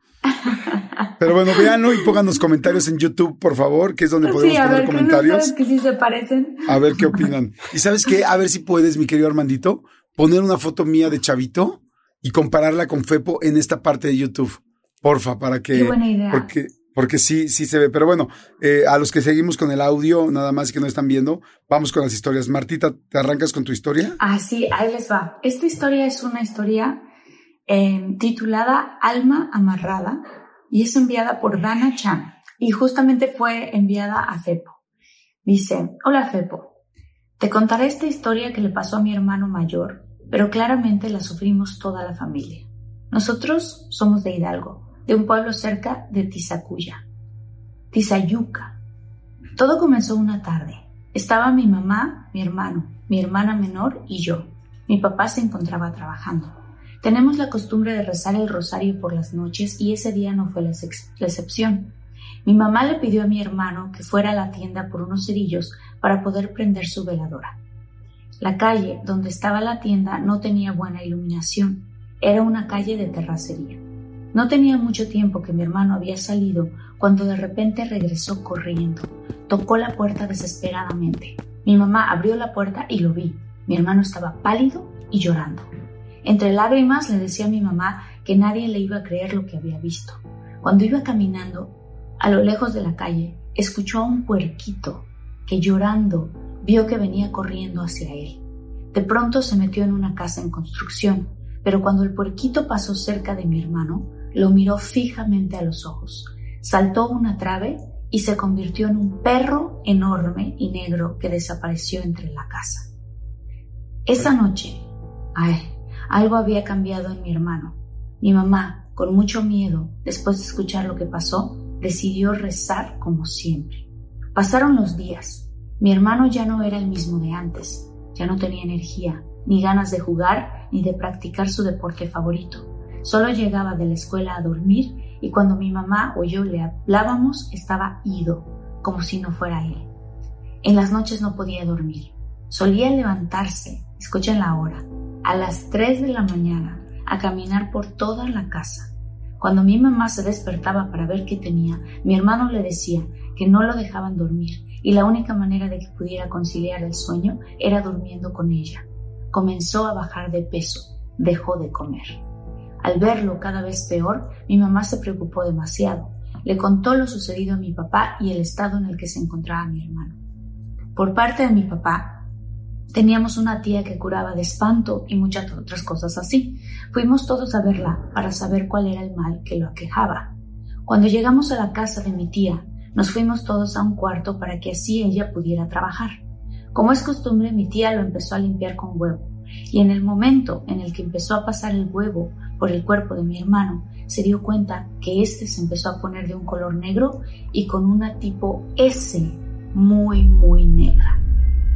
Pero bueno, véanlo y pongan los comentarios en YouTube, por favor, que es donde podemos sí, a poner ver, comentarios. que sí se parecen. A ver qué opinan. Y sabes qué, a ver si puedes, mi querido Armandito, poner una foto mía de Chavito y compararla con Fepo en esta parte de YouTube. Porfa, para que. Qué buena idea. Porque, porque sí, sí se ve. Pero bueno, eh, a los que seguimos con el audio, nada más que no están viendo, vamos con las historias. Martita, ¿te arrancas con tu historia? Ah, sí, ahí les va. Esta historia es una historia eh, titulada Alma Amarrada y es enviada por Dana Chan y justamente fue enviada a Fepo. Dice, hola Fepo, te contaré esta historia que le pasó a mi hermano mayor, pero claramente la sufrimos toda la familia. Nosotros somos de Hidalgo, de un pueblo cerca de Tizacuya, Tizayuca. Todo comenzó una tarde. Estaba mi mamá, mi hermano, mi hermana menor y yo. Mi papá se encontraba trabajando. Tenemos la costumbre de rezar el rosario por las noches y ese día no fue la, ex la excepción. Mi mamá le pidió a mi hermano que fuera a la tienda por unos cerillos para poder prender su veladora. La calle donde estaba la tienda no tenía buena iluminación. Era una calle de terracería. No tenía mucho tiempo que mi hermano había salido cuando de repente regresó corriendo. Tocó la puerta desesperadamente. Mi mamá abrió la puerta y lo vi. Mi hermano estaba pálido y llorando. Entre lágrimas le decía a mi mamá que nadie le iba a creer lo que había visto. Cuando iba caminando, a lo lejos de la calle, escuchó a un puerquito que llorando vio que venía corriendo hacia él. De pronto se metió en una casa en construcción, pero cuando el puerquito pasó cerca de mi hermano, lo miró fijamente a los ojos, saltó una trave y se convirtió en un perro enorme y negro que desapareció entre la casa. Esa noche, ay, algo había cambiado en mi hermano. Mi mamá, con mucho miedo, después de escuchar lo que pasó, decidió rezar como siempre. Pasaron los días. Mi hermano ya no era el mismo de antes. Ya no tenía energía, ni ganas de jugar, ni de practicar su deporte favorito. Solo llegaba de la escuela a dormir y cuando mi mamá o yo le hablábamos estaba ido, como si no fuera él. En las noches no podía dormir. Solía levantarse, escuchen la hora, a las 3 de la mañana a caminar por toda la casa. Cuando mi mamá se despertaba para ver qué tenía, mi hermano le decía que no lo dejaban dormir y la única manera de que pudiera conciliar el sueño era durmiendo con ella. Comenzó a bajar de peso, dejó de comer. Al verlo cada vez peor, mi mamá se preocupó demasiado. Le contó lo sucedido a mi papá y el estado en el que se encontraba mi hermano. Por parte de mi papá, teníamos una tía que curaba de espanto y muchas otras cosas así. Fuimos todos a verla para saber cuál era el mal que lo aquejaba. Cuando llegamos a la casa de mi tía, nos fuimos todos a un cuarto para que así ella pudiera trabajar. Como es costumbre, mi tía lo empezó a limpiar con huevo, y en el momento en el que empezó a pasar el huevo por el cuerpo de mi hermano, se dio cuenta que éste se empezó a poner de un color negro y con una tipo S muy, muy negra.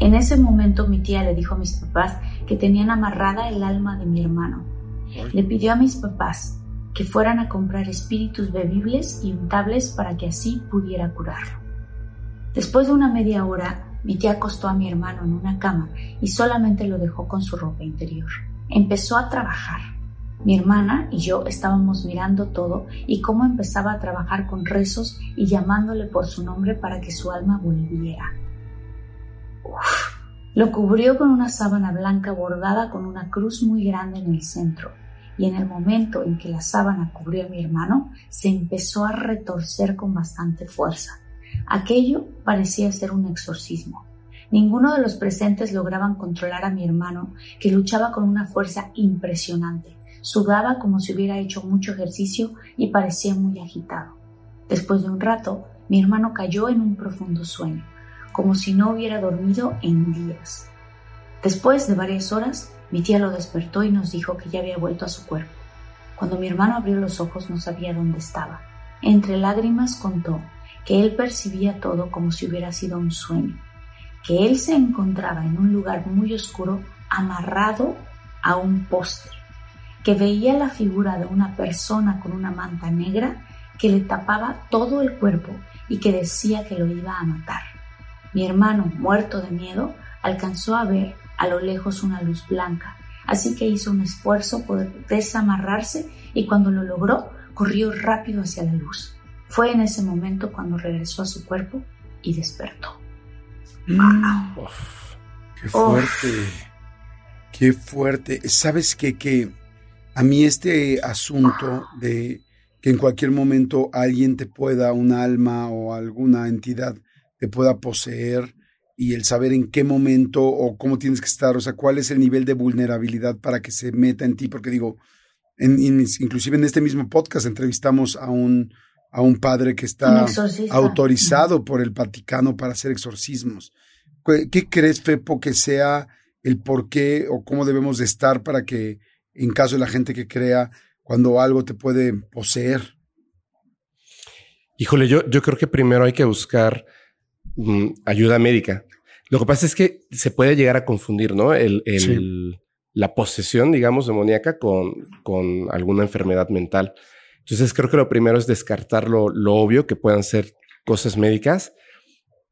En ese momento mi tía le dijo a mis papás que tenían amarrada el alma de mi hermano. Le pidió a mis papás que fueran a comprar espíritus bebibles y untables para que así pudiera curarlo. Después de una media hora, mi tía acostó a mi hermano en una cama y solamente lo dejó con su ropa interior. Empezó a trabajar. Mi hermana y yo estábamos mirando todo y cómo empezaba a trabajar con rezos y llamándole por su nombre para que su alma volviera. Uf. Lo cubrió con una sábana blanca bordada con una cruz muy grande en el centro y en el momento en que la sábana cubrió a mi hermano, se empezó a retorcer con bastante fuerza. Aquello parecía ser un exorcismo. Ninguno de los presentes lograban controlar a mi hermano, que luchaba con una fuerza impresionante. Sudaba como si hubiera hecho mucho ejercicio y parecía muy agitado. Después de un rato, mi hermano cayó en un profundo sueño, como si no hubiera dormido en días. Después de varias horas, mi tía lo despertó y nos dijo que ya había vuelto a su cuerpo. Cuando mi hermano abrió los ojos no sabía dónde estaba. Entre lágrimas contó que él percibía todo como si hubiera sido un sueño, que él se encontraba en un lugar muy oscuro amarrado a un poste, que veía la figura de una persona con una manta negra que le tapaba todo el cuerpo y que decía que lo iba a matar. Mi hermano, muerto de miedo, alcanzó a ver a lo lejos una luz blanca, así que hizo un esfuerzo por desamarrarse y cuando lo logró, corrió rápido hacia la luz. Fue en ese momento cuando regresó a su cuerpo y despertó. Mm. ¡Qué fuerte! ¡Qué fuerte! ¿Sabes qué? Que a mí este asunto de que en cualquier momento alguien te pueda, un alma o alguna entidad te pueda poseer y el saber en qué momento o cómo tienes que estar, o sea, cuál es el nivel de vulnerabilidad para que se meta en ti, porque digo, en, inclusive en este mismo podcast entrevistamos a un, a un padre que está autorizado por el Vaticano para hacer exorcismos. ¿Qué crees, Pepo, que sea el por qué o cómo debemos de estar para que, en caso de la gente que crea, cuando algo te puede poseer? Híjole, yo, yo creo que primero hay que buscar mm, ayuda médica. Lo que pasa es que se puede llegar a confundir, ¿no? El, La posesión, digamos, demoníaca con, con alguna enfermedad mental. Entonces creo que lo primero es descartar lo, obvio, que puedan ser cosas médicas,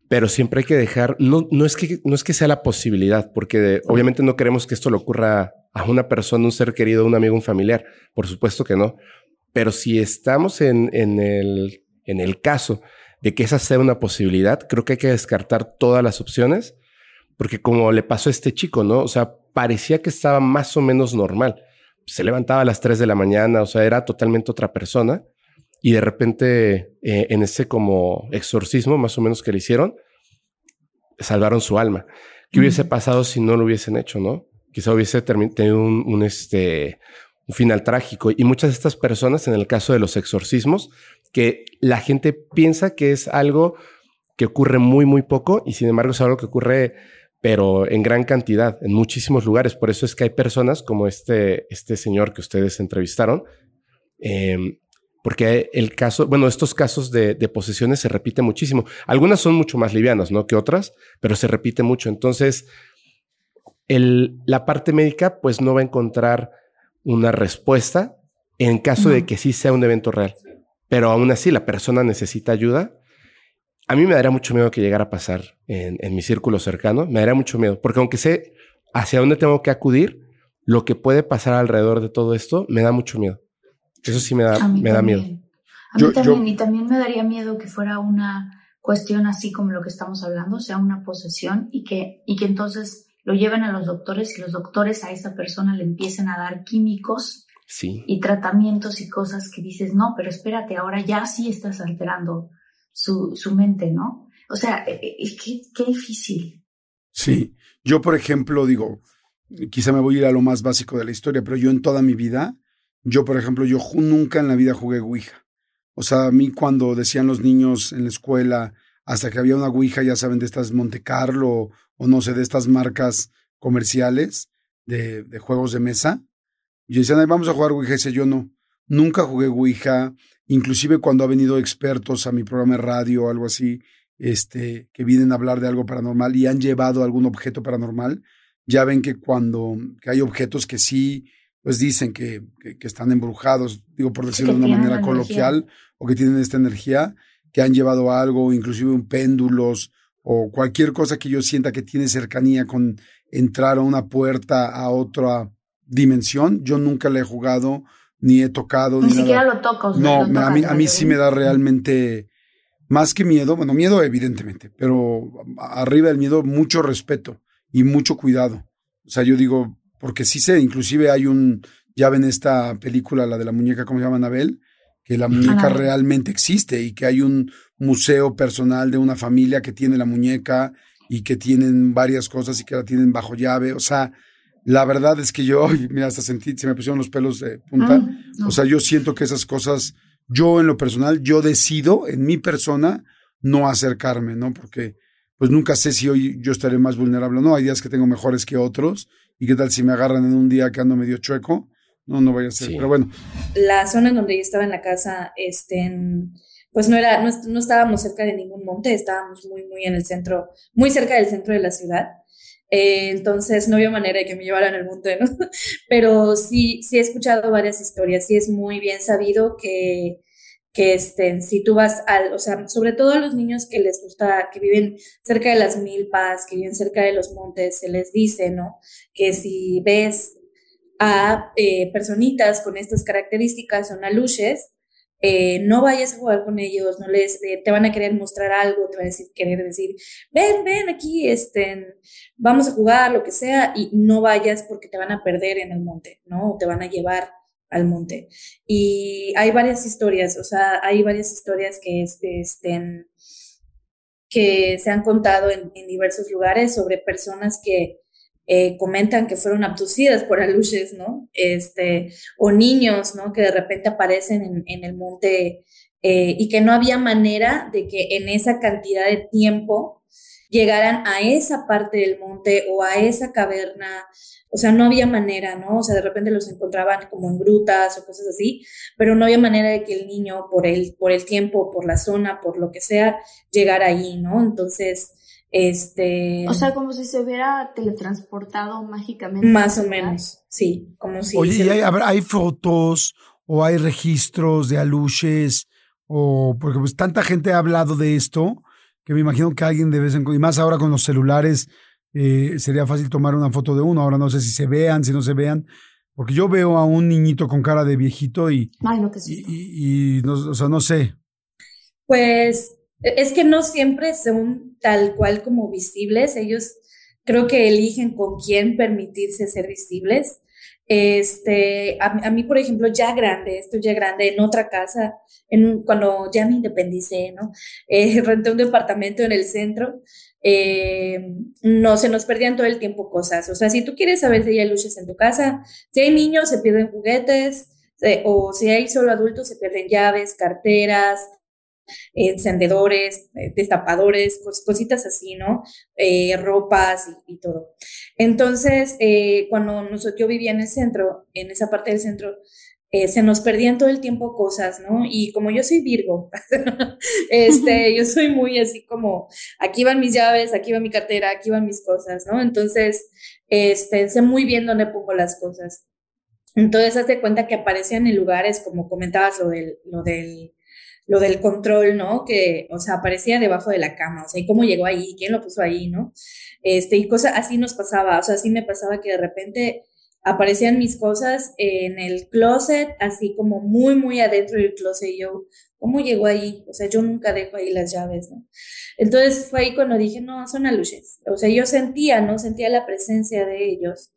pero siempre hay que dejar, no, no, es, que, no es que sea la posibilidad, porque obviamente no queremos que esto le ocurra a una persona, un ser querido, un amigo, un familiar, por supuesto que no, pero si estamos en, en, el, en el caso de que esa sea una posibilidad, creo que hay que descartar todas las opciones, porque como le pasó a este chico, ¿no? O sea, parecía que estaba más o menos normal se levantaba a las 3 de la mañana, o sea, era totalmente otra persona. Y de repente, eh, en ese como exorcismo más o menos que le hicieron, salvaron su alma. ¿Qué hubiese pasado si no lo hubiesen hecho, no? Quizá hubiese tenido un, este, un final trágico. Y muchas de estas personas, en el caso de los exorcismos, que la gente piensa que es algo que ocurre muy, muy poco, y sin embargo es algo que ocurre pero en gran cantidad, en muchísimos lugares. Por eso es que hay personas como este, este señor que ustedes entrevistaron, em, porque el caso, bueno, estos casos de, posesiones se repiten muchísimo. Algunas son mucho más livianas, ¿no? Que otras, pero se repite mucho. Entonces, el, la parte médica, pues no va a encontrar una respuesta en caso de que sí sea un evento real. Pero aún así, la persona necesita ayuda a mí me daría mucho miedo que llegara a pasar en, mi círculo cercano. Me daría mucho miedo, porque aunque sé hacia dónde tengo que acudir, lo que puede pasar alrededor de todo esto me da mucho miedo. Eso sí me da, me da miedo. A mí también, y también me daría miedo que fuera una cuestión así como lo que estamos hablando, sea una posesión y que, y que entonces lo lleven a los doctores y los doctores a esa persona le empiecen a dar químicos sí. y tratamientos y cosas que dices, no, pero espérate, ahora ya sí estás alterando su, su mente, ¿no? O sea, eh, eh, qué, qué difícil. Sí, yo por ejemplo digo, quizá me voy a ir a lo más básico de la historia, pero yo en toda mi vida, yo por ejemplo, yo nunca en la vida jugué Ouija. O sea, a mí cuando decían los niños en la escuela, hasta que había una Ouija, ya saben, de estas Monte Carlo o no sé, de estas marcas comerciales de, de juegos de mesa, y decían, vamos a jugar Ouija, y yo no, nunca jugué Ouija, inclusive cuando ha venido expertos a mi programa de radio o algo así, este, que vienen a hablar de algo paranormal y han llevado algún objeto paranormal, ya ven que cuando que hay objetos que sí, pues dicen que, que, están embrujados, digo por decirlo de una manera coloquial, o que tienen esta energía, que han llevado algo, inclusive un péndulos o cualquier cosa que yo sienta que tiene cercanía con entrar a una puerta a otra dimensión, yo nunca le he jugado ni he tocado. Ni, siquiera lo toco. No, a mí, a mí sí me da realmente más que miedo, bueno, miedo evidentemente, pero arriba del miedo mucho respeto y mucho cuidado. O sea, yo digo, porque sí sé, inclusive hay un, ya ven esta película, la de la muñeca, ¿cómo se llama Anabel? Que la muñeca realmente existe y que hay un museo personal de una familia que tiene la muñeca y que tienen varias cosas y que la tienen bajo llave. O sea, la verdad es que yo, mira, hasta sentí, se me pusieron los pelos de punta. Mm, o sea, yo siento que esas cosas yo en lo personal, yo decido en mi persona no acercarme, ¿no? Porque pues nunca sé si hoy yo estaré más vulnerable o no. Hay días que tengo mejores que otros. ¿Y qué tal si me agarran en un día que ando medio chueco? No, no vaya a ser. Pero bueno. La zona en donde yo estaba en la casa, este, pues no era, no, no, estábamos cerca de ningún monte, estábamos muy, muy en el centro, muy cerca del centro de la ciudad. Eh, entonces no había manera de que me llevaran al monte, ¿no? Pero sí, sí he escuchado varias historias, sí es muy bien sabido que que estén, si tú vas al, o sea, sobre todo a los niños que les gusta, que viven cerca de las milpas, que viven cerca de los montes, se les dice, ¿no? Que si ves a eh, personitas con estas características, son aluches, eh, no vayas a jugar con ellos, no les, eh, te van a querer mostrar algo, te van a querer decir, ven, ven aquí, este, vamos a jugar, lo que sea, y no vayas porque te van a perder en el monte, ¿no? O te van a llevar al monte. Y hay varias historias, o sea, hay varias historias que, este, estén, que se han contado en, diversos lugares sobre personas que eh, comentan que fueron abducidas por aluches, ¿no? Este, o niños, ¿no? Que de repente aparecen en, el monte eh, y que no había manera de que en esa cantidad de tiempo llegaran a esa parte del monte o a esa caverna o sea, no había manera, ¿no? O sea, de repente los encontraban como en grutas o cosas así, pero no había manera de que el niño, por el, por el tiempo, por la zona, por lo que sea, llegara ahí, ¿no? Entonces, este... O sea, como si se hubiera teletransportado mágicamente. Más o menos, sí, como si... Oye, ¿y hay, hay fotos o hay registros de aluches? O, porque pues tanta gente ha hablado de esto, que me imagino que alguien de vez en cuando, y más ahora con los celulares, eh, sería fácil tomar una foto de uno. Ahora no sé si se vean, si no se vean, porque yo veo a un niñito con cara de viejito y, Ay, no, y, no, o sea, no sé. Pues es que no siempre son tal cual como visibles. Ellos creo que eligen con quién permitirse ser visibles. Este, a, mí, por ejemplo, ya grande, estoy ya grande, en otra casa, en, cuando ya me independicé, ¿no? Eh, renté un departamento en el centro eh, no se nos perdían todo el tiempo cosas. O sea, si tú quieres saber si hay luces en tu casa, si hay niños, se pierden juguetes, eh, o si hay solo adultos, se pierden llaves, carteras, encendedores, eh, destapadores, cositas así, ¿no? ropas y, todo. Entonces, cuando nosotros, yo vivía en el centro, en esa parte del centro, eh, se nos perdían todo el tiempo cosas, ¿no? Y como yo soy Virgo, este, yo soy muy así como, aquí van mis llaves, aquí va mi cartera, aquí van mis cosas, ¿no? Entonces, este, sé muy bien dónde pongo las cosas. Entonces, hazte cuenta que aparecían en lugares, como comentabas, lo del, lo del, lo del control, ¿no? Que, o sea, aparecía debajo de la cama, o sea, ¿y cómo llegó ahí? ¿Quién lo puso ahí, no? Este, y cosas así nos pasaba, o sea, así me pasaba que de repente aparecían mis cosas en el closet, así como muy, muy adentro del closet. Y yo, ¿cómo llegó ahí? O sea, yo nunca dejo ahí las llaves, ¿no? Entonces fue ahí cuando dije, no, son aluches. O sea, yo sentía, ¿no? Sentía la presencia de ellos.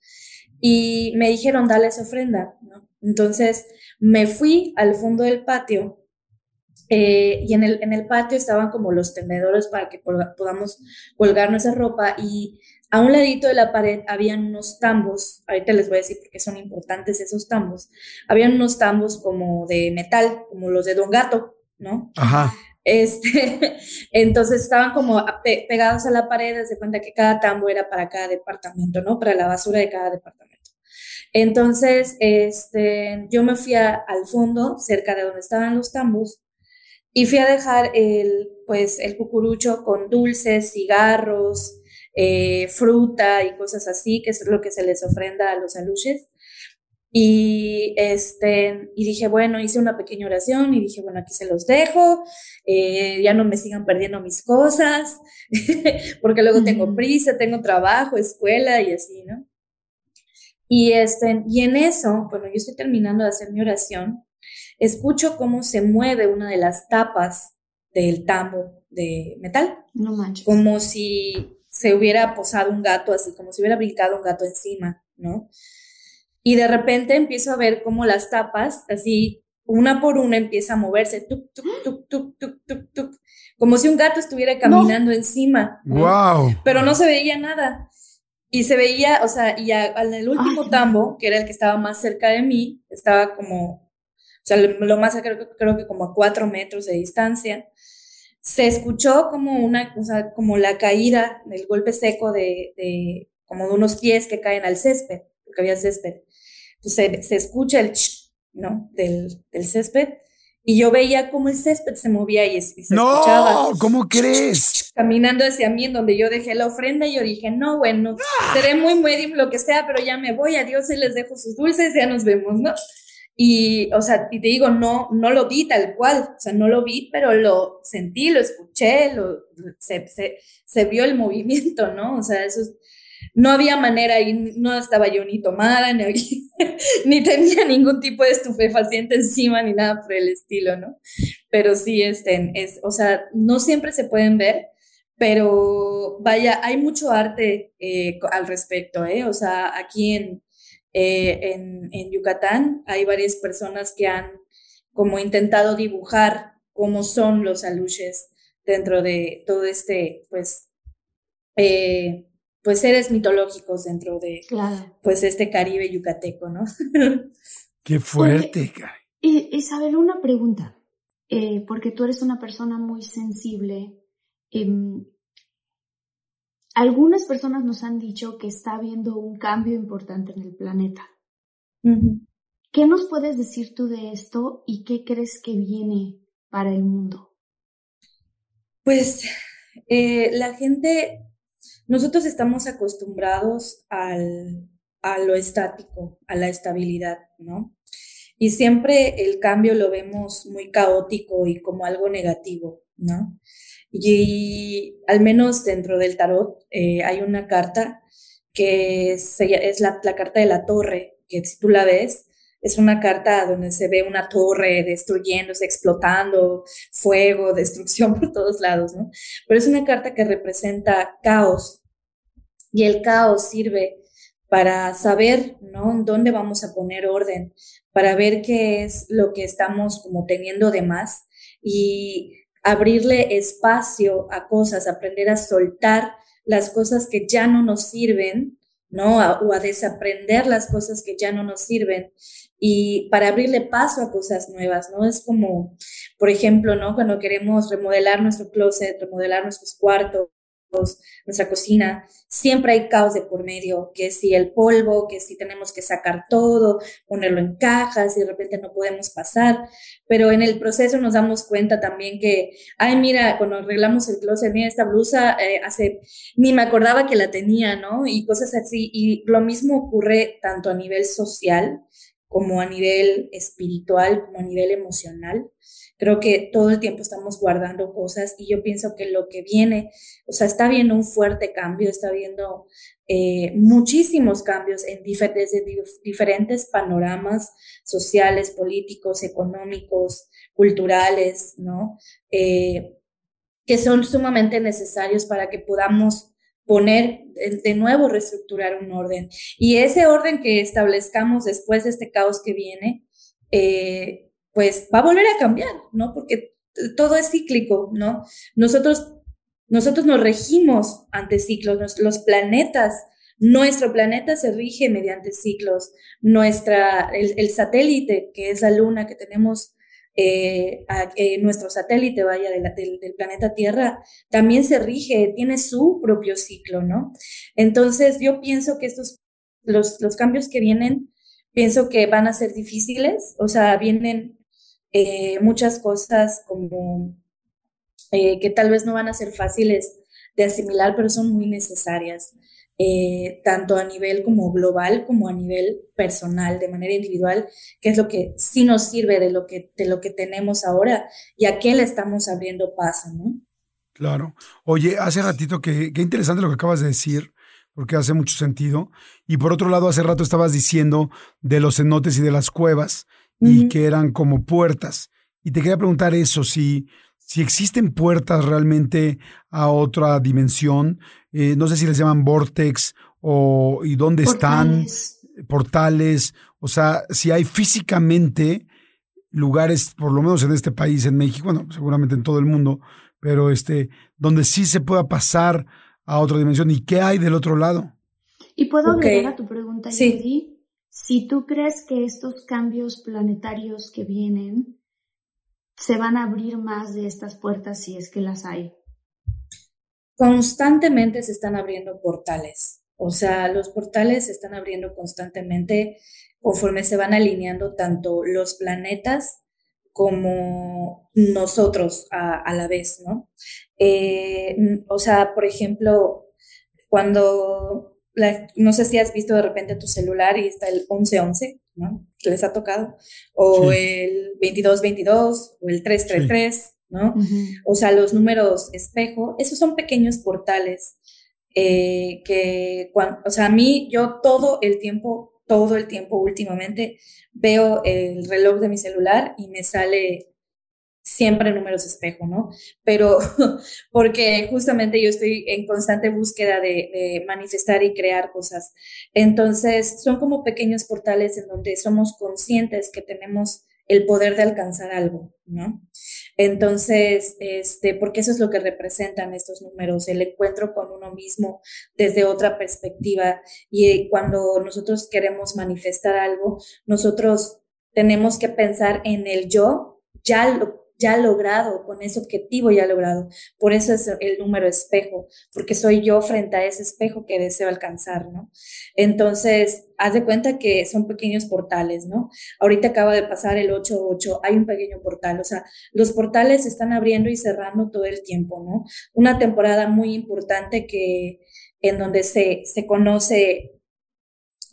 Y me dijeron, dale esa ofrenda, ¿no? Entonces me fui al fondo del patio eh, y en el, en el patio estaban como los tendedores para que podamos colgar nuestra ropa y a un ladito de la pared habían unos tambos, ahorita les voy a decir por qué son importantes esos tambos, habían unos tambos como de metal, como los de Don Gato, ¿no? Ajá. Este, entonces estaban como pegados a la pared, se cuenta que cada tambo era para cada departamento, ¿no? Para la basura de cada departamento. Entonces, este, yo me fui al fondo, cerca de donde estaban los tambos, y fui a dejar el, pues, el cucurucho con dulces, cigarros, eh, fruta y cosas así, que es lo que se les ofrenda a los aluches. Y, este, y dije, bueno, hice una pequeña oración y dije, bueno, aquí se los dejo, eh, ya no me sigan perdiendo mis cosas, porque luego tengo prisa, tengo trabajo, escuela y así, ¿no? Y, este, y en eso, bueno, yo estoy terminando de hacer mi oración, escucho cómo se mueve una de las tapas del tambo de metal. No manches. Como si se hubiera posado un gato así, como si hubiera brincado un gato encima, ¿no? Y de repente empiezo a ver cómo las tapas, así, una por una, empieza a moverse, tuk, tuk, tuk, tuk, tuk, tuk, tuk, como si un gato estuviera caminando encima. ¡Wow! Pero no se veía nada. Y se veía, o sea, y el último tambo, que era el que estaba más cerca de mí, estaba como sea, lo más creo, creo que como a cuatro metros de distancia. Se escuchó como una, o sea, como la caída del golpe seco de, de como de unos pies que caen al césped, porque había césped. Entonces se, escucha el ch, ¿no? Del, del césped y yo veía cómo el césped se movía y, se no, escuchaba. ¿cómo crees? Caminando hacia mí, en donde yo dejé la ofrenda, y yo dije, no, bueno, seré muy muy lo que sea, pero ya me voy, adiós, y les dejo sus dulces, ya nos vemos, ¿no? Y, o sea, y te digo, no, no lo vi tal cual, o sea, no lo vi, pero lo sentí, lo escuché, lo, se, se, se vio el movimiento, ¿no? O sea, eso es, no había manera y no estaba yo ni tomada, ni, ni, tenía ningún tipo de estupefaciente encima, ni nada por el estilo, ¿no? Pero sí, este, es, o sea, no siempre se pueden ver, pero vaya, hay mucho arte eh, al respecto, ¿eh? O sea, aquí en, eh, en, en Yucatán hay varias personas que han como intentado dibujar cómo son los aluches dentro de todo este, pues, eh, pues seres mitológicos dentro de pues este Caribe yucateco, ¿no? Qué fuerte, Isabel, una pregunta, eh, porque tú eres una persona muy sensible. Em, algunas personas nos han dicho que está habiendo un cambio importante en el planeta. ¿Qué nos puedes decir tú de esto y qué crees que viene para el mundo? Pues eh, la gente nosotros estamos acostumbrados al, a lo estático, a la estabilidad, ¿no? Y siempre el cambio lo vemos muy caótico y como algo negativo, ¿no? Y, al menos dentro del tarot eh, hay una carta que es, la, la, carta de la torre, que si tú la ves, es una carta donde se ve una torre destruyéndose, explotando, fuego, destrucción por todos lados, ¿no? Pero es una carta que representa caos y el caos sirve para saber, ¿no? Dónde vamos a poner orden, para ver qué es lo que estamos como teniendo de más y abrirle espacio a cosas, aprender a soltar las cosas que ya no nos sirven, ¿no? o a desaprender las cosas que ya no nos sirven y para abrirle paso a cosas nuevas, ¿no? Es como, por ejemplo, ¿no? Cuando queremos remodelar nuestro closet, remodelar nuestros cuartos, nuestra cocina, siempre hay caos de por medio, que si el polvo, que si tenemos que sacar todo, ponerlo en cajas y de repente no podemos pasar, pero en el proceso nos damos cuenta también que, ay, mira, cuando arreglamos el closet, mira, esta blusa eh, hace, ni me acordaba que la tenía, ¿no? Y cosas así, y lo mismo ocurre tanto a nivel social, como a nivel espiritual, como a nivel emocional. Creo que todo el tiempo estamos guardando cosas y yo pienso que lo que viene, o sea, está viendo un fuerte cambio, está viendo eh, muchísimos cambios en desde diferentes panoramas sociales, políticos, económicos, culturales, ¿no? Eh, que son sumamente necesarios para que podamos poner de nuevo, reestructurar un orden. Y ese orden que establezcamos después de este caos que viene, eh, pues va a volver a cambiar, ¿no? Porque todo es cíclico, ¿no? Nosotros, nosotros nos regimos ante ciclos, los planetas, nuestro planeta se rige mediante ciclos, nuestra, el, el satélite, que es la luna que tenemos eh, nuestro satélite, vaya, del, planeta Tierra, también se rige, tiene su propio ciclo, ¿no? Entonces, yo pienso que estos, los, los cambios que vienen, pienso que van a ser difíciles, o sea, vienen eh, muchas cosas como eh, que tal vez no van a ser fáciles de asimilar, pero son muy necesarias. Eh, tanto a nivel como global como a nivel personal, de manera individual, que es lo que sí nos sirve de lo que, de lo que tenemos ahora y a qué le estamos abriendo paso, ¿no? Claro. Oye, hace ratito que, qué interesante lo que acabas de decir, porque hace mucho sentido. Y por otro lado, hace rato estabas diciendo de los cenotes y de las cuevas y que eran como puertas. Y te quería preguntar eso, si, si existen puertas realmente a otra dimensión, eh, no sé si les llaman vortex o y dónde están, portales, o sea, si hay físicamente lugares, por lo menos en este país, en México, bueno, seguramente en todo el mundo, pero este, donde sí se pueda pasar a otra dimensión y qué hay del otro lado. ¿Y puedo agregar a tu pregunta, sí. si tú crees que estos cambios planetarios que vienen se van a abrir más de estas puertas si es que las hay. Constantemente se están abriendo portales. O sea, los portales se están abriendo constantemente conforme se van alineando tanto los planetas como nosotros a, la vez, ¿no? Eh, o sea, por ejemplo, cuando, no sé si has visto de repente tu celular y está el 1111, ¿no? Que les ha tocado, o el 2222 o el 333, ¿no? O sea, los números espejo, esos son pequeños portales eh, que, o sea, a mí yo todo el tiempo, todo el tiempo últimamente veo el reloj de mi celular y me sale siempre números espejo, ¿no? Pero porque justamente yo estoy en constante búsqueda de, manifestar y crear cosas. Entonces, son como pequeños portales en donde somos conscientes que tenemos el poder de alcanzar algo, ¿no? Entonces, este, porque eso es lo que representan estos números, el encuentro con uno mismo desde otra perspectiva. Y cuando nosotros queremos manifestar algo, nosotros tenemos que pensar en el yo, ya lo ya logrado, con ese objetivo ya logrado. Por eso es el número espejo, porque soy yo frente a ese espejo que deseo alcanzar, ¿no? Entonces, haz de cuenta que son pequeños portales, ¿no? Ahorita acaba de pasar el 8-8, hay un pequeño portal, o sea, los portales se están abriendo y cerrando todo el tiempo, ¿no? Una temporada muy importante que en donde se, se conoce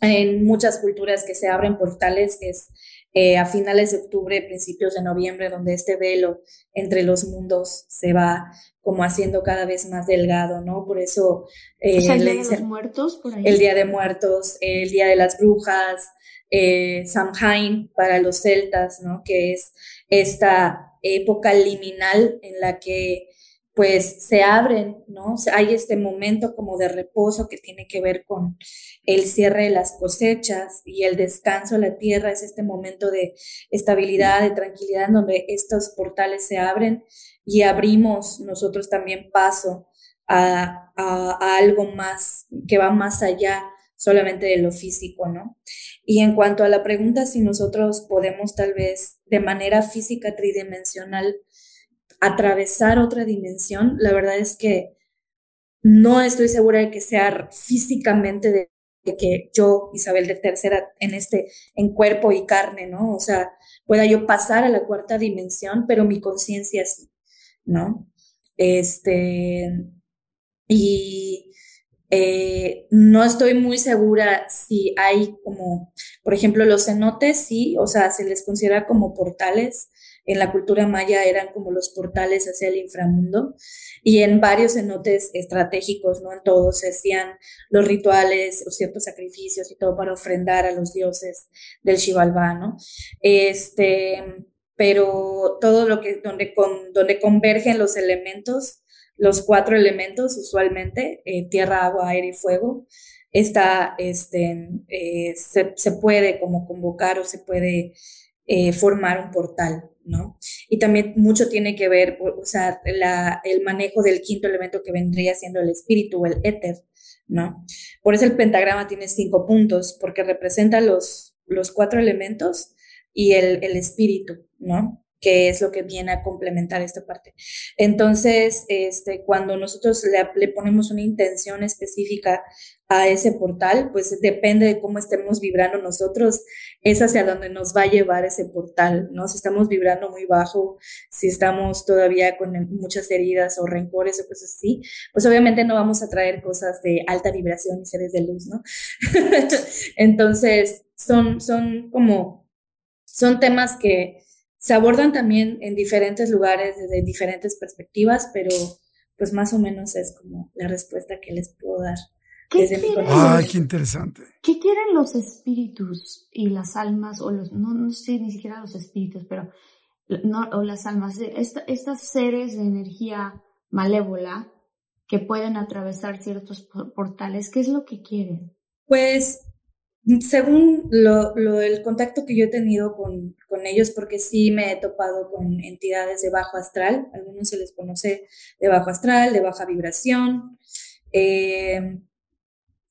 en muchas culturas que se abren portales es eh, a finales de octubre, principios de noviembre, donde este velo entre los mundos se va como haciendo cada vez más delgado, ¿no? Por eso eh, el Día de los Muertos, por ahí. El Día de Muertos, el Día de las Brujas, eh, Samhain para los celtas, ¿no? Que es esta época liminal en la que pues se abren, ¿no? Hay este momento como de reposo que tiene que ver con el cierre de las cosechas y el descanso de la tierra, es este momento de estabilidad, de tranquilidad, donde estos portales se abren y abrimos nosotros también paso a, a algo más que va más allá solamente de lo físico, ¿no? Y en cuanto a la pregunta si nosotros podemos tal vez de manera física tridimensional atravesar otra dimensión, la verdad es que no estoy segura de que sea físicamente de, que yo, Isabel de Tercera, en este, en cuerpo y carne, ¿no? O sea, pueda yo pasar a la cuarta dimensión, pero mi conciencia sí, ¿no? Este, y eh, no estoy muy segura si hay como, por ejemplo, los cenotes, sí, o sea, se les considera como portales en la cultura maya eran como los portales hacia el inframundo y en varios cenotes estratégicos, ¿no? En todos se hacían los rituales o ciertos sacrificios y todo para ofrendar a los dioses del Xibalbá, ¿no? Este, pero todo lo que, donde, con, donde convergen los elementos, los cuatro elementos usualmente, eh, tierra, agua, aire y fuego, está, este, eh, se, puede como convocar o se puede eh, formar un portal, ¿no? Y también mucho tiene que ver, o sea, el manejo del quinto elemento que vendría siendo el espíritu el éter, ¿no? Por eso el pentagrama tiene cinco puntos, porque representa los, los cuatro elementos y el, el espíritu, ¿no? Que es lo que viene a complementar esta parte. Entonces, este, cuando nosotros le, ponemos una intención específica a ese portal, pues depende de cómo estemos vibrando nosotros, es hacia donde nos va a llevar ese portal, ¿no? Si estamos vibrando muy bajo, si estamos todavía con muchas heridas o rencores o cosas así, pues obviamente no vamos a traer cosas de alta vibración y seres de luz, ¿no? Entonces, son, son como, son temas que se abordan también en diferentes lugares, desde diferentes perspectivas, pero pues más o menos es como la respuesta que les puedo dar. ¿Qué quieren, Ay, qué interesante. ¿Qué quieren los espíritus y las almas, o los, no, no sé ni siquiera los espíritus, pero, no, o las almas, esta, estas seres de energía malévola que pueden atravesar ciertos portales, ¿qué es lo que quieren? Pues según lo, lo, el contacto que yo he tenido con, con, ellos, porque sí me he topado con entidades de bajo astral, algunos se les conoce de bajo astral, de baja vibración. Eh,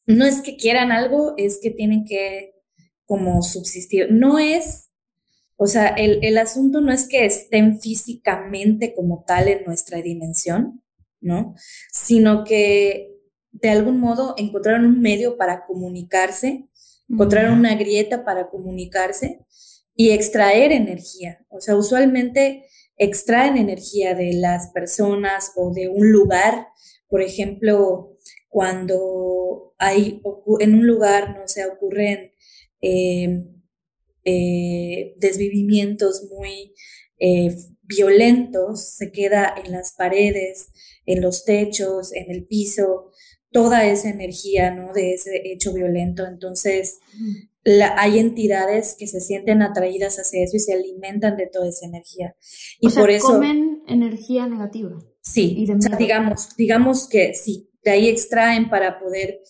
no es que quieran algo, es que tienen que como subsistir. No es, o sea, el, el asunto no es que estén físicamente como tal en nuestra dimensión, ¿no? Sino que de algún modo encontraron un medio para comunicarse, encontraron una grieta para comunicarse y extraer energía. O sea, usualmente extraen energía de las personas o de un lugar. Por ejemplo, cuando hay en un lugar, no sé, ocurren em, eh, desvivimientos muy eh, violentos, se queda en las paredes, en los techos, en el piso, toda esa energía, ¿no? De ese hecho violento. Entonces, hay entidades que se sienten atraídas hacia eso y se alimentan de toda esa energía. Y o sea, por eso. comen energía negativa. Sí, digamos, digamos que sí, de ahí extraen para poder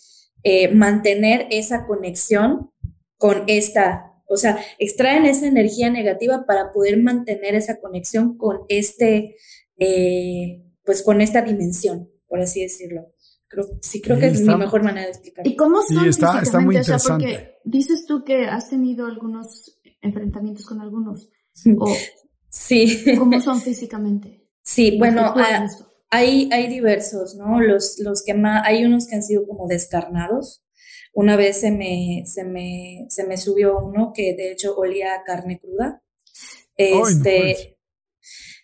eh, mantener esa conexión con esta, o sea, extraen esa energía negativa para poder mantener esa conexión con este, eh, pues con esta dimensión, por así decirlo sí, creo que es mi mejor manera de explicar. ¿Y cómo son sí, está, está muy interesante. porque dices tú que has tenido algunos enfrentamientos con algunos. sí. ¿Cómo son físicamente? Sí, bueno, ah, hay, hay diversos, ¿no? Los, los que más, hay unos que han sido como descarnados. Una vez se me, se me, se me subió uno que de hecho olía a carne cruda. Este,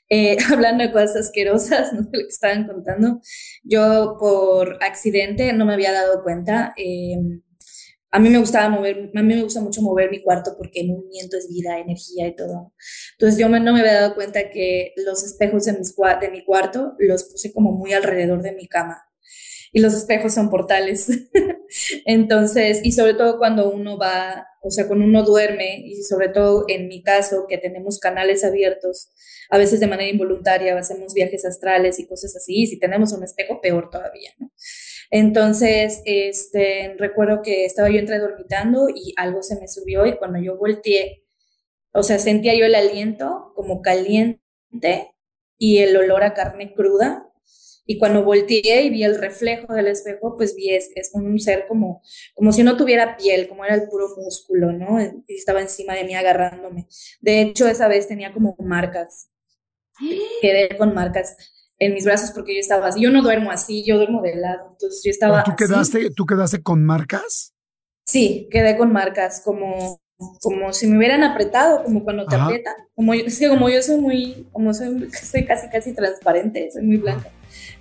eh, hablando de cosas asquerosas, ¿no? Lo que estaban contando, yo por accidente no me había dado cuenta. Em, a mí me gustaba mover, a mí me gusta mucho mover mi cuarto porque el movimiento es vida, energía y todo. Entonces yo no me había dado cuenta que los espejos de, mi cuarto los puse como muy alrededor de mi cama. Y los espejos son portales. Entonces, y sobre todo cuando uno va, o sea, cuando uno duerme, y sobre todo en mi caso, que tenemos canales abiertos, a veces de manera involuntaria hacemos viajes astrales y cosas así, y si tenemos un espejo, peor todavía, ¿no? Entonces, este, recuerdo que estaba yo entre dormitando y algo se me subió y cuando yo volteé, o sea, sentía yo el aliento como caliente y el olor a carne cruda. Y cuando volteé y vi el reflejo del espejo, pues vi es, es un ser como, como si no tuviera piel, como era el puro músculo, ¿no? Y estaba encima de mí agarrándome. De hecho, esa vez tenía como marcas quedé con marcas en mis brazos porque yo estaba así. Yo no duermo así, yo duermo de lado. Entonces yo estaba. ¿Tú quedaste, ¿Tú quedaste con marcas? Sí, quedé con marcas, como, como si me hubieran apretado, como cuando te aprietan. Como yo, es que como yo soy muy, como soy, soy casi casi transparente, soy muy blanca.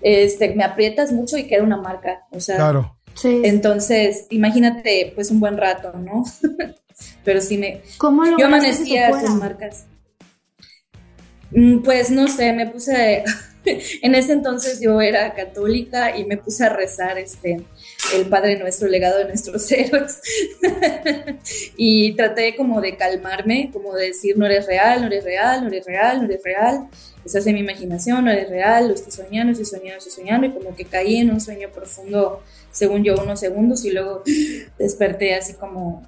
Este, me aprietas mucho y queda una marca. O sea. Claro. Sí. Entonces, imagínate, pues un buen rato, ¿no? Pero sí me. ¿Cómo lo yo amanecía con marcas. Mm, pues no sé, me puse, en ese entonces yo era católica y me puse a rezar este, el Padre Nuestro, legado de nuestros héroes. y traté como de calmarme, como de decir, no eres real, no eres real, no eres real, no eres real. Estás en mi imaginación, no eres real, lo estoy soñando, estoy soñando, estoy soñando. Y como que caí en un sueño profundo, según yo, unos segundos y luego desperté así como,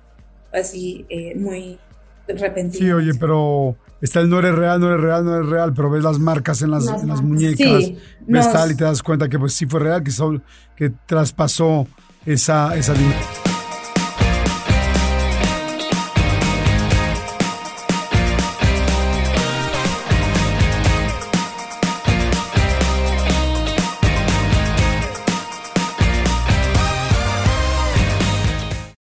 así, eh, muy Sí, oye, pero está el no eres real, no eres real, no eres real, pero ves las marcas en las, muñecas, ves tal y te das cuenta que pues sí fue real, que, que traspasó esa, esa línea.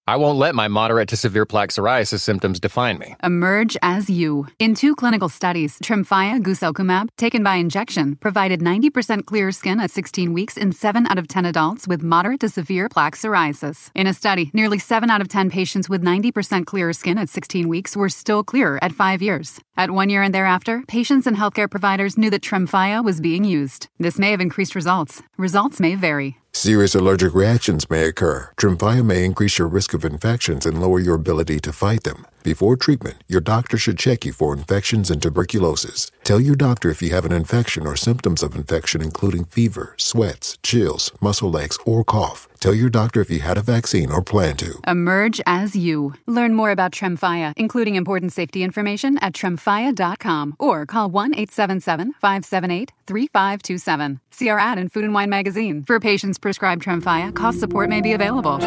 I won't let my moderate to severe plaque psoriasis symptoms define me. Emerge as you. In two clinical studies, Trimthia guselkumab, taken by injection, provided 90% clear skin at 16 weeks in 7 out of 10 adults with moderate to severe plaque psoriasis. In a study, nearly 7 out of 10 patients with 90% clear skin at 16 weeks were still clear at 5 years. At 1 year and thereafter, patients and healthcare providers knew that Tremfya was being used. This may have increased results. Results may vary. Serious allergic reactions may occur. Tremfya may increase your risk of infections and lower your ability to fight them. Before treatment, your doctor should check you for infections and tuberculosis. Tell your doctor if you have an infection or symptoms of infection, including fever, sweats, chills, muscle aches, or cough. Tell your doctor if you had a vaccine or plan to. Emerge as you. Learn more about Tremfya, including important safety information at tremfya.com or call 1 877 578 3527. See our ad in Food and Wine magazine. For patients prescribed Tremfya, cost support may be available.